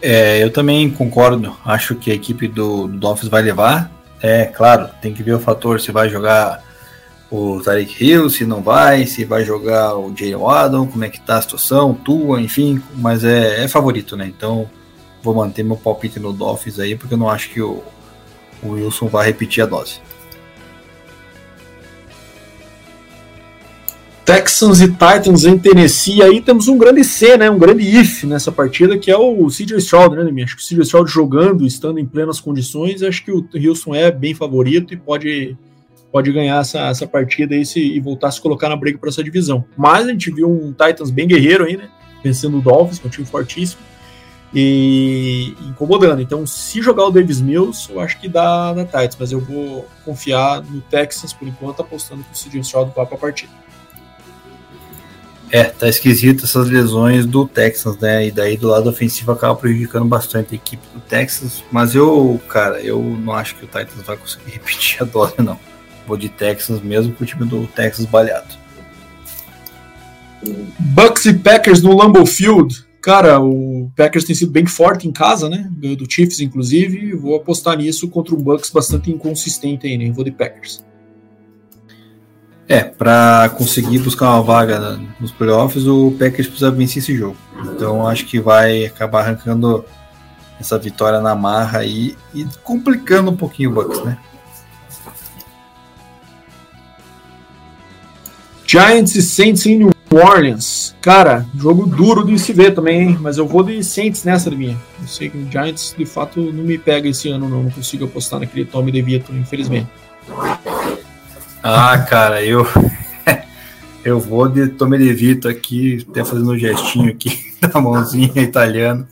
É, eu também concordo. Acho que a equipe do, do Dolphins vai levar. É claro, tem que ver o fator se vai jogar o Tarek Hill, se não vai, se vai jogar o Jay Waddle, como é que tá a situação, Tua, enfim, mas é, é, favorito, né? Então vou manter meu palpite no Dolphins aí, porque eu não acho que o, o Wilson vai repetir a dose.
Texans e Titans em Tennessee, aí temos um grande C, né? Um grande if nessa partida, que é o CJ Stroud, né, Acho que o CJ Stroud jogando, estando em plenas condições, acho que o Houston é bem favorito e pode, pode ganhar essa, essa partida e, se, e voltar a se colocar na briga para essa divisão. Mas a gente viu um Titans bem guerreiro aí, né? Vencendo o Dolphins, que é um time fortíssimo, e incomodando. Então, se jogar o Davis Mills, eu acho que dá na Titans, mas eu vou confiar no Texas por enquanto, apostando que o CJ Stroud vá para a partida.
É, tá esquisito essas lesões do Texas, né? E daí do lado ofensivo acaba prejudicando bastante a equipe do Texas. Mas eu, cara, eu não acho que o Titans vai conseguir repetir a dose, não. Vou de Texas mesmo com o time do Texas baleado.
Bucks e Packers no Lambeau Field. Cara, o Packers tem sido bem forte em casa, né? Ganhou do Chiefs, inclusive. Vou apostar nisso contra um Bucks bastante inconsistente aí, né? Vou de Packers.
É, para conseguir buscar uma vaga nos playoffs, o Packers precisa vencer esse jogo. Então acho que vai acabar arrancando essa vitória na marra aí e complicando um pouquinho o Bucks, né?
Giants e Saints em New Orleans. Cara, jogo duro de se ver também, hein? Mas eu vou de Saints nessa minha. Eu sei que o Giants de fato não me pega esse ano, não. Não consigo apostar naquele Tommy DeVito, infelizmente.
Ah, cara, eu eu vou de Tommy DeVito aqui, até fazendo um gestinho aqui da mãozinha italiana.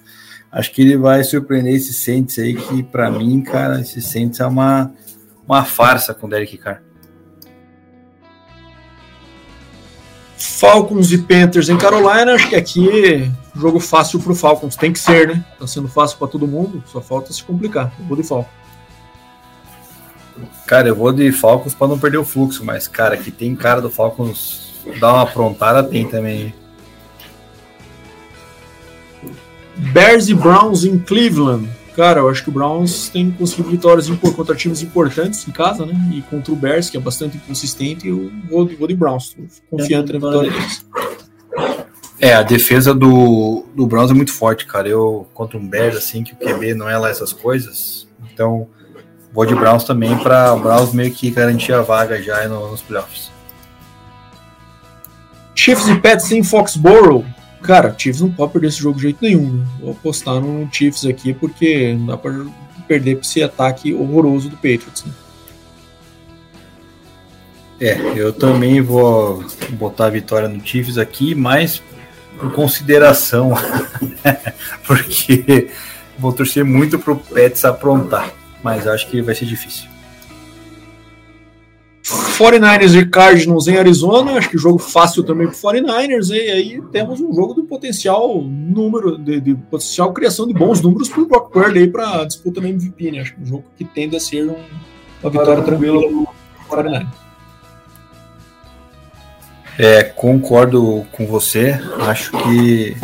Acho que ele vai surpreender esse Saints aí, que para mim, cara, esse Saints é uma, uma farsa com o Derek Carr.
Falcons e Panthers em Carolina, acho que aqui jogo fácil pro Falcons, tem que ser, né? Tá sendo fácil para todo mundo, só falta se complicar. Eu vou de Falcons.
Cara, eu vou de Falcons para não perder o fluxo, mas cara, que tem cara do Falcons dar uma aprontada tem também.
Bears e Browns em Cleveland. Cara, eu acho que o Browns tem conseguido vitórias contra times importantes em casa, né? E contra o Bears, que é bastante inconsistente, eu vou, vou de Browns. confiante na vitória deles.
É, a defesa do, do Browns é muito forte, cara. Eu, contra um Bears, assim, que o QB não é lá essas coisas. Então, vou de Browns também para o Browns meio que garantir a vaga já nos playoffs.
Chiefs e Pets em Foxborough. Cara, Chiefs não pode perder esse jogo de jeito nenhum. Né? Vou apostar no Chiefs aqui porque não dá para perder para esse ataque horroroso do Patriots. Né?
É, eu também vou botar a vitória no Chiefs aqui, mas por consideração, porque vou torcer muito pro Pets aprontar, mas acho que vai ser difícil.
49ers e Cardinals em Arizona, acho que jogo fácil também para 49ers, e aí temos um jogo de potencial número, de, de potencial criação de bons números para o Brock Purdy para disputa no MVP, né? Acho que um jogo que tende a ser um, uma vitória tranquila para o 49ers.
É, concordo com você, acho que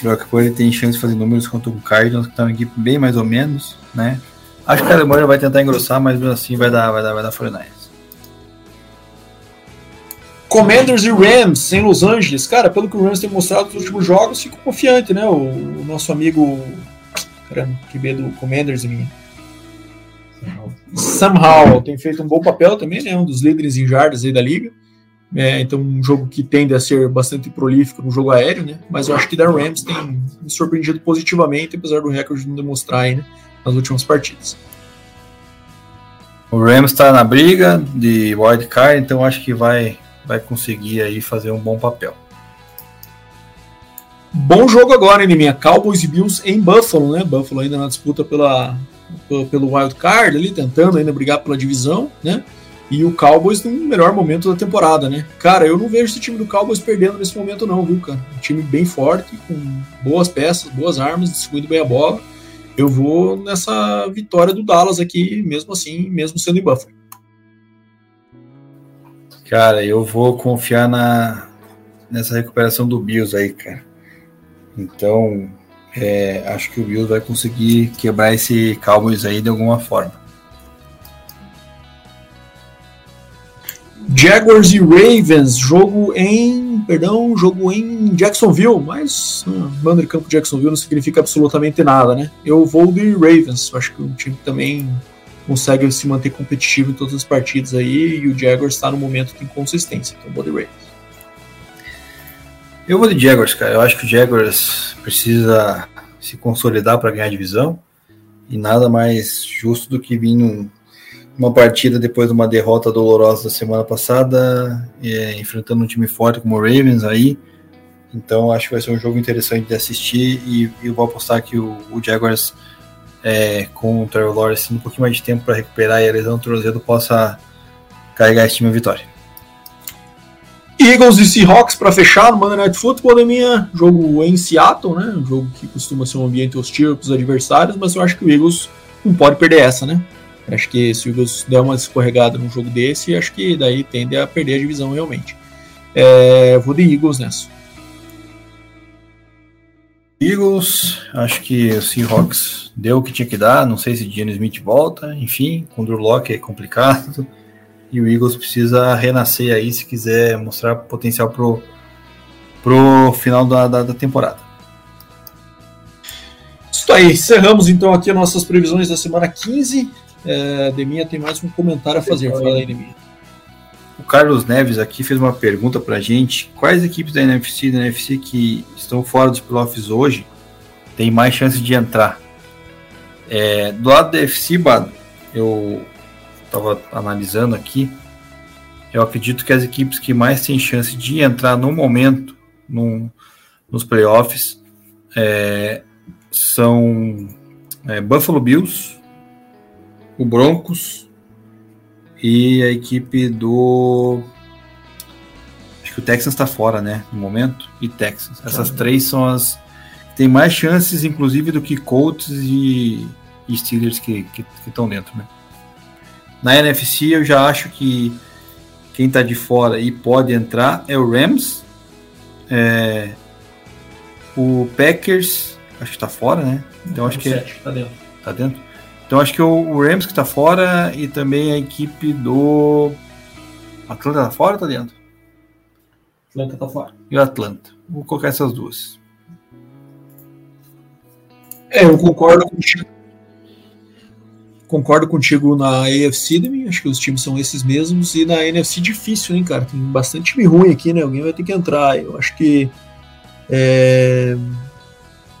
o Brock Purdy tem chance de fazer números contra o Cardinals, que está uma equipe bem mais ou menos, né? Acho que a Alemanha vai tentar engrossar, mas mesmo assim vai dar, vai dar, vai dar 49ers.
Commanders e Rams em Los Angeles. Cara, pelo que o Rams tem mostrado nos últimos jogos, fico confiante, né? O, o nosso amigo. Caramba, que medo do Commanders em mim. Howell tem feito um bom papel também, né? Um dos líderes em jardas aí da liga. É, então, um jogo que tende a ser bastante prolífico no jogo aéreo, né? Mas eu acho que da Rams tem me surpreendido positivamente, apesar do recorde não demonstrar aí, né? Nas últimas partidas.
O Rams está na briga de wild card, então acho que vai vai conseguir aí fazer um bom papel.
Bom jogo agora, hein, minha Cowboys e Bills em Buffalo, né? Buffalo ainda na disputa pela, pelo wild card ali, tentando ainda brigar pela divisão, né? E o Cowboys no melhor momento da temporada, né? Cara, eu não vejo esse time do Cowboys perdendo nesse momento não, viu, cara? Um time bem forte, com boas peças, boas armas, distribuindo bem a bola. Eu vou nessa vitória do Dallas aqui, mesmo assim, mesmo sendo em Buffalo.
Cara, eu vou confiar na, nessa recuperação do Bills aí, cara. Então, é, acho que o Bills vai conseguir quebrar esse Cowboys aí de alguma forma.
Jaguars e Ravens, jogo em, perdão, jogo em Jacksonville, mas hum, mando de campo Jacksonville não significa absolutamente nada, né? Eu vou de Ravens, acho que o time também consegue se manter competitivo em todas as partidas aí e o Jaguars está no momento de inconsistência. Então, vou de Ravens.
Eu vou de Jaguars, cara. Eu acho que o Jaguars precisa se consolidar para ganhar a divisão e nada mais justo do que vir num, uma partida depois de uma derrota dolorosa da semana passada, é, enfrentando um time forte como o Ravens aí. Então acho que vai ser um jogo interessante de assistir e, e eu vou apostar que o, o Jaguars é, com o Trevor Lawrence tendo um pouquinho mais de tempo para recuperar e a lesão do tornozelo possa carregar esse time à vitória.
Eagles e Seahawks para fechar no Monday Night Football é minha jogo em Seattle, né? Um jogo que costuma ser um ambiente hostil para os adversários, mas eu acho que o Eagles não pode perder essa, né? Acho que se o Eagles der uma escorregada num jogo desse, acho que daí tende a perder a divisão realmente. É, vou de Eagles nessa.
Eagles, acho que o Seahawks deu o que tinha que dar. Não sei se Geno Smith volta, enfim, com o Drew Locke é complicado. E o Eagles precisa renascer aí se quiser mostrar potencial pro, pro final da, da, da temporada.
Isso aí, encerramos então aqui as nossas previsões da semana 15. É, Deminha tem mais um comentário a fazer. Fala aí, Deminha.
O Carlos Neves aqui fez uma pergunta para a gente: quais equipes da NFC e da NFC que estão fora dos playoffs hoje têm mais chance de entrar? É, do lado da FC, Bado, eu estava analisando aqui. Eu acredito que as equipes que mais têm chance de entrar no momento no, nos playoffs é, são é, Buffalo Bills, o Broncos e a equipe do que o Texans está fora, né? No momento. E Texans. Essas três são as. Tem mais chances, inclusive, do que Colts e, e Steelers que estão dentro, né? Na NFC, eu já acho que quem está de fora e pode entrar é o Rams. É, o Packers, acho que está fora, né? Então acho que é,
tá dentro.
Tá dentro. Então acho que o Rams que está fora e também a equipe do Atlanta tá fora ou tá dentro?
Atlanta tá fora.
E o Atlanta. Vou colocar essas duas.
É, eu concordo contigo. Concordo contigo na AFC também, acho que os times são esses mesmos, e na NFC difícil, hein, cara? Tem bastante time ruim aqui, né? Alguém vai ter que entrar. Eu acho que é...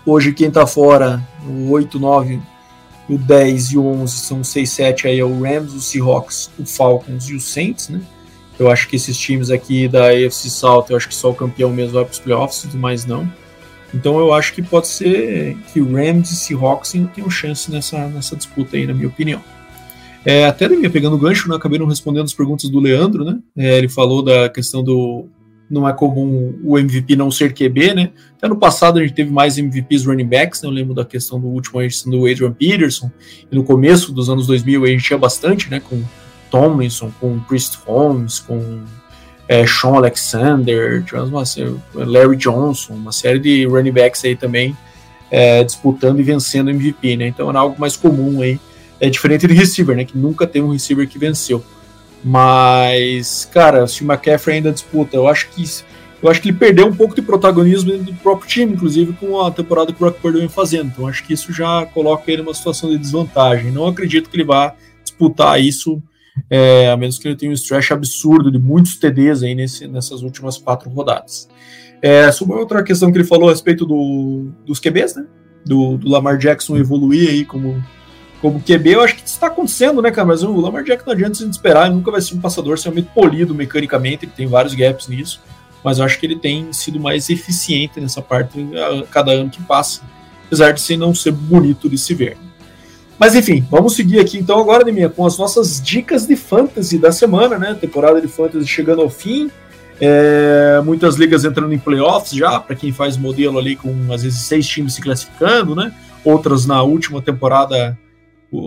hoje quem tá fora, o 8, 9, o 10 e o 11 são 6, 7 aí é o Rams, o Seahawks, o Falcons e o Saints, né? Eu acho que esses times aqui da AFC South, eu acho que só o campeão mesmo vai para os playoffs e mais não. Então eu acho que pode ser que Rams e Seahawks tenham chance nessa, nessa disputa aí, na minha opinião. É, até pegando o gancho, né, acabei não respondendo as perguntas do Leandro, né? É, ele falou da questão do não é comum o MVP não ser QB, né? Até no passado a gente teve mais MVPs running backs, né? Eu lembro da questão do último ano do Adrian Peterson, e no começo dos anos 2000 a gente tinha bastante, né? Com Tomlinson, com Priest Holmes, com é, Sean Alexander, Larry Johnson, uma série de running backs aí também é, disputando e vencendo MVP, né? Então era algo mais comum aí. É diferente de receiver, né? Que nunca tem um receiver que venceu. Mas, cara, se o McCaffrey ainda disputa, eu acho que eu acho que ele perdeu um pouco de protagonismo do próprio time, inclusive com a temporada que o Brock Purdy vem fazendo. Então acho que isso já coloca ele numa situação de desvantagem. Não acredito que ele vá disputar isso é, a menos que ele tenha um stretch absurdo de muitos TDs aí nesse, nessas últimas quatro rodadas. É, sobre outra questão que ele falou a respeito do, dos QBs, né? Do, do, Lamar Jackson evoluir aí como, como QB, eu acho que isso está acontecendo, né, cara? Mas o Lamar Jackson não adianta gente esperar, ele nunca vai ser um passador extremamente polido mecanicamente, ele tem vários gaps nisso, mas eu acho que ele tem sido mais eficiente nessa parte a cada ano que passa, apesar de ser não ser bonito de se ver. Mas enfim, vamos seguir aqui então agora, Neminha, com as nossas dicas de fantasy da semana, né? Temporada de fantasy chegando ao fim. É, muitas ligas entrando em playoffs já, para quem faz modelo ali com às vezes seis times se classificando, né? Outras na última temporada,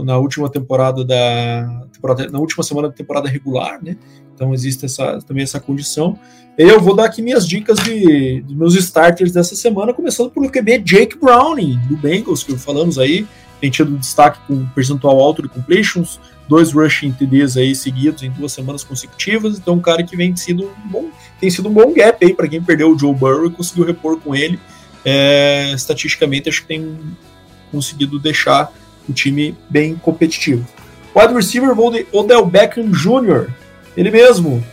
na última temporada da temporada, na última semana da temporada regular, né? Então existe essa, também essa condição. Eu vou dar aqui minhas dicas de, de meus starters dessa semana, começando pelo QB Jake Browning, do Bengals, que falamos aí tem tido destaque com percentual alto de completions, dois rushing TDs aí seguidos em duas semanas consecutivas, então um cara que vem sido bom, tem sido um bom gap aí para quem perdeu o Joe Burrow e conseguiu repor com ele. É, estatisticamente acho que tem conseguido deixar o time bem competitivo. Wide receiver Odell Beckham Jr., ele mesmo,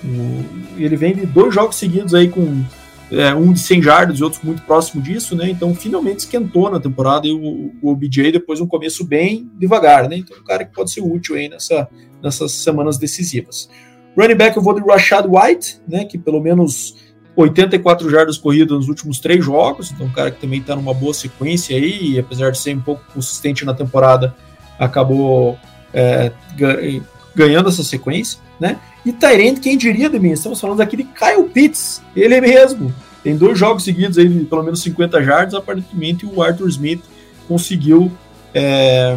ele vem de dois jogos seguidos aí com é, um de 100 jardas e outros muito próximo disso, né? Então finalmente esquentou na temporada e o, o OBJ depois um começo bem devagar, né? Então um cara que pode ser útil aí nessa, nessas semanas decisivas. Running back eu vou de Rashad White, né? Que pelo menos 84 jardas corridas nos últimos três jogos, então um cara que também está numa boa sequência aí, e apesar de ser um pouco consistente na temporada, acabou é, ganhando essa sequência, né? E Tyrant, quem diria de mim? Estamos falando aqui de Kyle Pitts, ele mesmo. Tem dois jogos seguidos aí de pelo menos 50 jardas, aparentemente o Arthur Smith conseguiu é,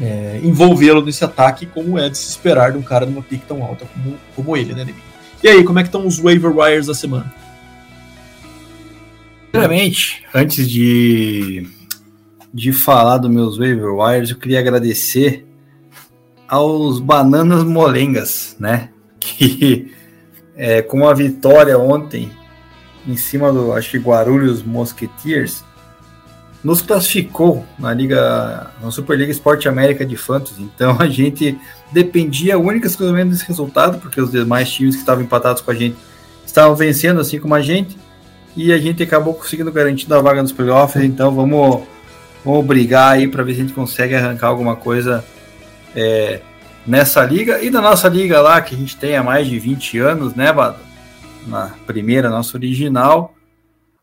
é, envolvê-lo nesse ataque, como é de se esperar de um cara numa pick tão alta como, como ele, né, Demi? E aí, como é que estão os waiver wires da semana?
Primeiramente, antes de, de falar dos meus waiver wires, eu queria agradecer aos Bananas Molengas, né? Que é, com a vitória ontem em cima do, acho que Guarulhos Mosquetiers, nos classificou na Liga, na Superliga Esporte América de Fantasy. Então a gente dependia única exclusivamente desse resultado, porque os demais times que estavam empatados com a gente estavam vencendo assim como a gente, e a gente acabou conseguindo garantir a vaga nos playoffs. Então vamos, vamos brigar aí para ver se a gente consegue arrancar alguma coisa é, nessa liga e na nossa liga lá, que a gente tem há mais de 20 anos, né, Bado? Na primeira, nossa original.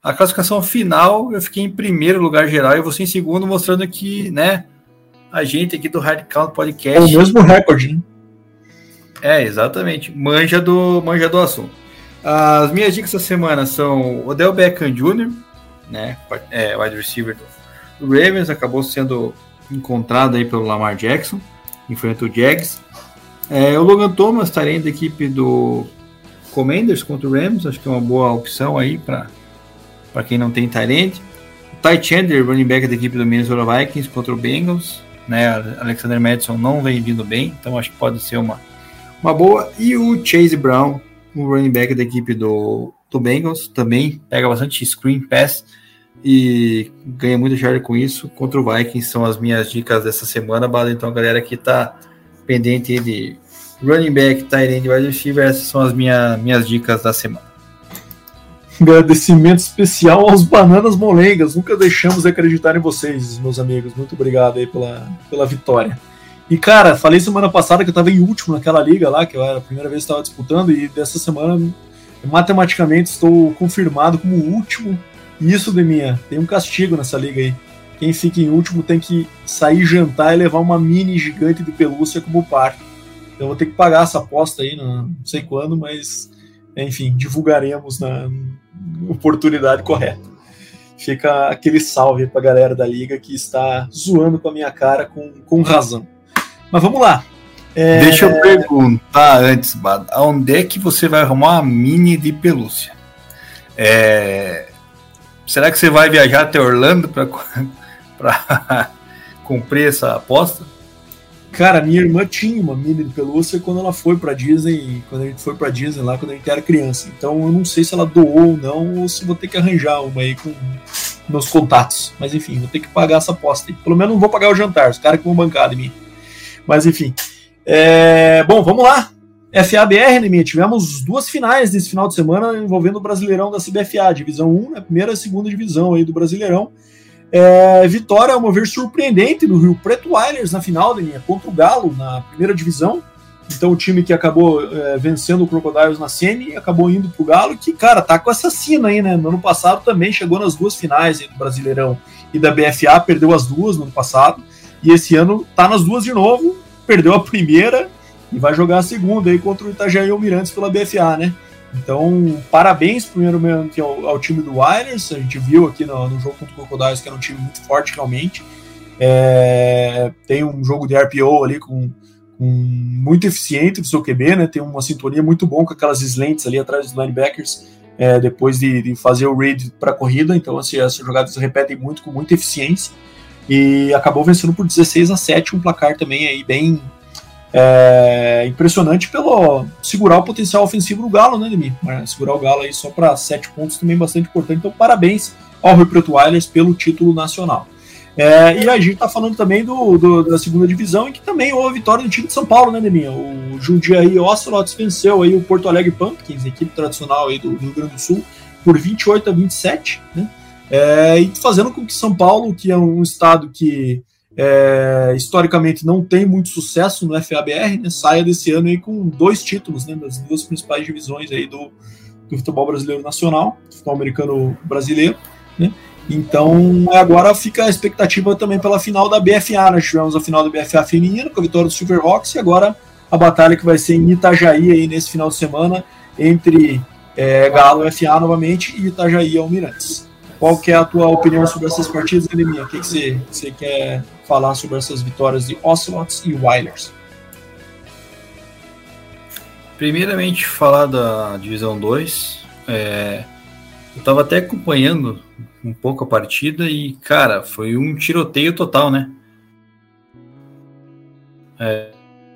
A classificação final, eu fiquei em primeiro lugar geral e você em segundo, mostrando que, né, a gente aqui do Count Podcast. É
o mesmo recorde, né?
É, exatamente. Manja do, manja do assunto. As minhas dicas essa semana são Odell Beckham Jr., né, é, wide receiver do Ravens, acabou sendo encontrado aí pelo Lamar Jackson, enfrenta o Jags. É, o Logan Thomas, estaria da equipe do Commanders contra o Rams, acho que é uma boa opção aí para quem não tem Tyrant. O Ty Chandler, running back da equipe do Minnesota Vikings contra o Bengals, né, Alexander Madison não vem vindo bem, então acho que pode ser uma, uma boa. E o Chase Brown, o running back da equipe do, do Bengals, também pega bastante screen pass e ganha muito share com isso. Contra o Vikings são as minhas dicas dessa semana, Bala. Então, a galera que tá pendente de running back, tight end, wide receiver, essas são as minha, minhas dicas da semana.
Agradecimento especial aos Bananas Molengas. Nunca deixamos de acreditar em vocês, meus amigos. Muito obrigado aí pela, pela vitória. E, cara, falei semana passada que eu estava em último naquela liga lá, que eu era a primeira vez que estava disputando, e dessa semana, matematicamente, estou confirmado como último. E isso, Deminha, tem um castigo nessa liga aí. Quem fica em último tem que sair jantar e levar uma mini gigante de pelúcia como par. Então eu vou ter que pagar essa aposta aí, não sei quando, mas enfim, divulgaremos na oportunidade correta. Fica aquele salve para a galera da liga que está zoando com a minha cara com, com razão. Mas vamos lá.
É... Deixa eu perguntar antes, Bad, aonde é que você vai arrumar uma mini de pelúcia? É... Será que você vai viajar até Orlando para cumprir essa aposta?
Cara, minha irmã tinha uma mini de pelúcia quando ela foi para Disney, quando a gente foi para Disney lá quando a gente era criança. Então eu não sei se ela doou ou não, ou se vou ter que arranjar uma aí com meus contatos. Mas enfim, vou ter que pagar essa aposta aí. Pelo menos não vou pagar o jantar, os caras que vão bancar de mim. Mas enfim. É... Bom, vamos lá. FABR, né, minha? Tivemos duas finais nesse final de semana envolvendo o Brasileirão da CBFA, divisão 1, né, primeira e segunda divisão aí do Brasileirão. É, vitória, ao meu ver, surpreendente do Rio Preto Wilders na final, da minha, contra o Galo na primeira divisão. Então, o time que acabou é, vencendo o Crocodiles na Sene acabou indo pro Galo, que, cara, tá com essa sina aí, né? No ano passado também chegou nas duas finais do Brasileirão e da BFA, perdeu as duas no ano passado. E esse ano tá nas duas de novo, perdeu a primeira e vai jogar a segunda aí contra o Itajaí Almirantes pela BFA, né? Então, parabéns primeiramente ao, ao time do Wilders, a gente viu aqui no, no jogo contra o Crocodiles que era um time muito forte realmente. É, tem um jogo de RPO ali com, com, muito eficiente do seu QB, né? Tem uma sintonia muito bom com aquelas slants ali atrás dos linebackers é, depois de, de, fazer o read para a corrida. Então, assim, essas jogadas repetem muito com muita eficiência e acabou vencendo por 16 a 7, um placar também aí bem é, impressionante pelo segurar o potencial ofensivo do Galo, né, Demi? Segurar o Galo aí só para 7 pontos também bastante importante. Então, parabéns ao Rio Preto Wireless pelo título nacional. É, e a gente está falando também do, do, da segunda divisão, em que também houve vitória do time de São Paulo, né, Deminha? O Jundiaí Ocelots venceu aí o Porto Alegre Pumpkins, equipe tradicional aí do Rio Grande do Sul, por 28 a 27, né? É, e fazendo com que São Paulo, que é um estado que é, historicamente não tem muito sucesso no FABR, né, saia desse ano aí com dois títulos né, das duas principais divisões aí do, do futebol brasileiro nacional, futebol americano brasileiro. Né? Então agora fica a expectativa também pela final da BFA. Nós tivemos a final da BFA feminina com a vitória do Silverhawks e agora a batalha que vai ser em Itajaí aí nesse final de semana entre é, Galo FA novamente e Itajaí Almirantes. Qual que é a tua opinião sobre essas partidas, Anemia? O que, você quer falar sobre essas vitórias de Ocelots e Wilders?
Primeiramente, falar da Divisão 2. É, eu estava até acompanhando um pouco a partida e, cara, foi um tiroteio total, né? É,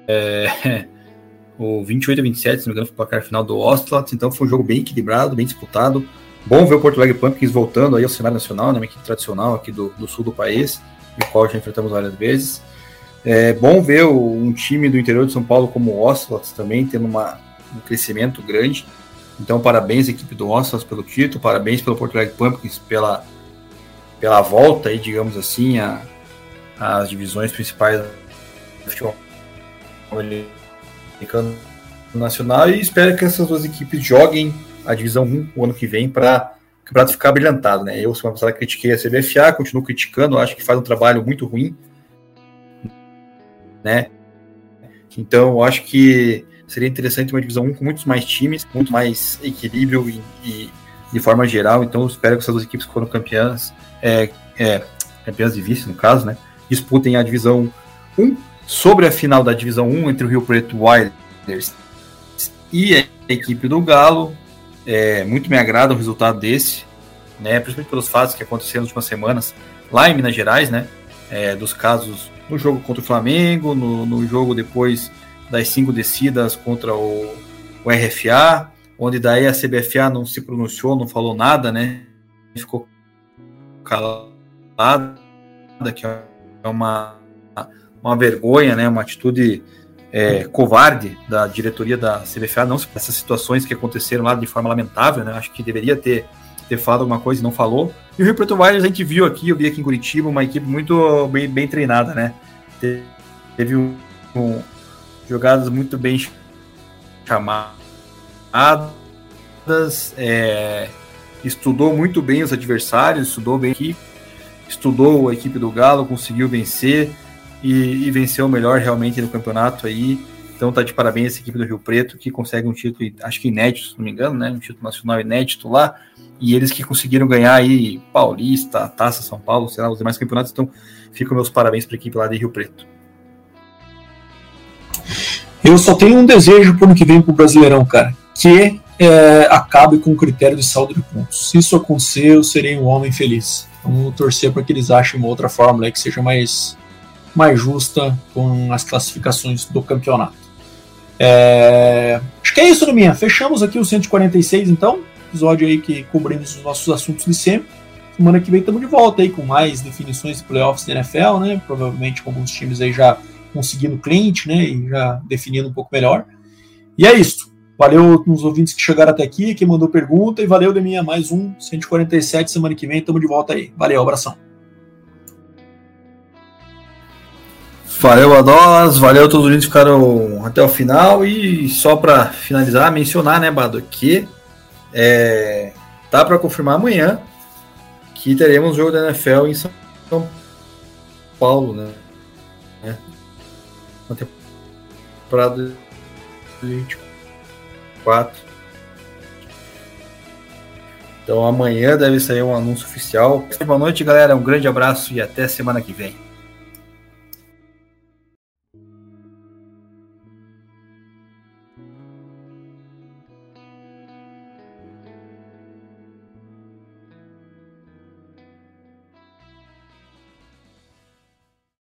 é, o 28 a 27, se não me engano, foi o placar final do Ocelots, então foi um jogo bem equilibrado, bem disputado. Bom ver o Porto Alegre Pumpkins voltando aí ao cenário nacional, né, uma equipe tradicional aqui do, do sul do país, o qual já enfrentamos várias vezes. É bom ver o, um time do interior de São Paulo como o Ocelots também tendo uma, um crescimento grande. Então, parabéns equipe do Ocelots pelo título, parabéns pelo Porto Alegre Pumpkins pela, pela volta aí, digamos assim, a, as divisões principais do futebol americano nacional e espero que essas duas equipes joguem a divisão 1 o ano que vem para o campeonato ficar brilhantado, né? Eu, semana passada, critiquei a CBFA, continuo criticando, acho que faz um trabalho muito ruim, né? Então, acho que Seria interessante uma divisão 1 com muitos mais times, muito mais equilíbrio e, e de forma geral. Então, espero que essas duas equipes que foram campeãs, é, é, campeãs de vice, no caso, né, disputem a divisão 1 sobre a final da divisão 1 entre o Rio Preto Wilders e a equipe do Galo. É, muito me agrada o resultado desse, né, principalmente pelos fatos que aconteceram nas últimas semanas lá em Minas Gerais, né, é, dos casos no jogo contra o Flamengo, no, no jogo depois das cinco descidas contra o, o, RFA, onde daí a CBFA não se pronunciou, não falou nada, né, ficou calada, que é uma, uma vergonha, né, uma atitude é, covarde da diretoria da CBFA, não essas situações que aconteceram lá de forma lamentável, né? Acho que deveria ter, ter falado alguma coisa e não falou. E o Rio Preto Warriors a gente viu aqui, eu vi aqui em Curitiba, uma equipe muito bem, bem treinada, né? Teve um, um, jogadas muito bem chamadas, é, estudou muito bem os adversários, estudou bem a equipe, estudou a equipe do Galo, conseguiu vencer e, e venceu o melhor realmente no campeonato aí. Então tá de parabéns essa equipe do Rio Preto que consegue um título, acho que inédito, se não me engano, né? Um título nacional inédito lá. E eles que conseguiram ganhar aí Paulista, Taça São Paulo, sei lá, os demais campeonatos. Então ficam meus parabéns para a equipe lá de Rio Preto.
Eu só tenho um desejo para o ano que vem para o Brasileirão, cara, que é, acabe com o critério de saldo de pontos. Se isso acontecer, eu serei um homem feliz. Vamos torcer para que eles achem uma outra fórmula que seja mais mais justa com as classificações do campeonato. É... Acho que é isso, minha. Fechamos aqui o 146, então. Episódio aí que cobrimos os nossos assuntos de sempre. Semana que vem estamos de volta aí com mais definições de playoffs da NFL, né? Provavelmente com alguns times aí já conseguindo cliente, né? E já definindo um pouco melhor. E é isso. Valeu nos ouvintes que chegaram até aqui, que mandou pergunta, e valeu, Deminha, mais um 147 semana que vem, estamos de volta aí. Valeu, abração.
Valeu a nós, valeu a todos os que ficaram até o final. E só para finalizar, mencionar, né, Bado, que é, tá para confirmar amanhã que teremos jogo da NFL em São Paulo, né? É. Uma temporada 24. Então amanhã deve sair um anúncio oficial. Boa noite, galera. Um grande abraço e até semana que vem.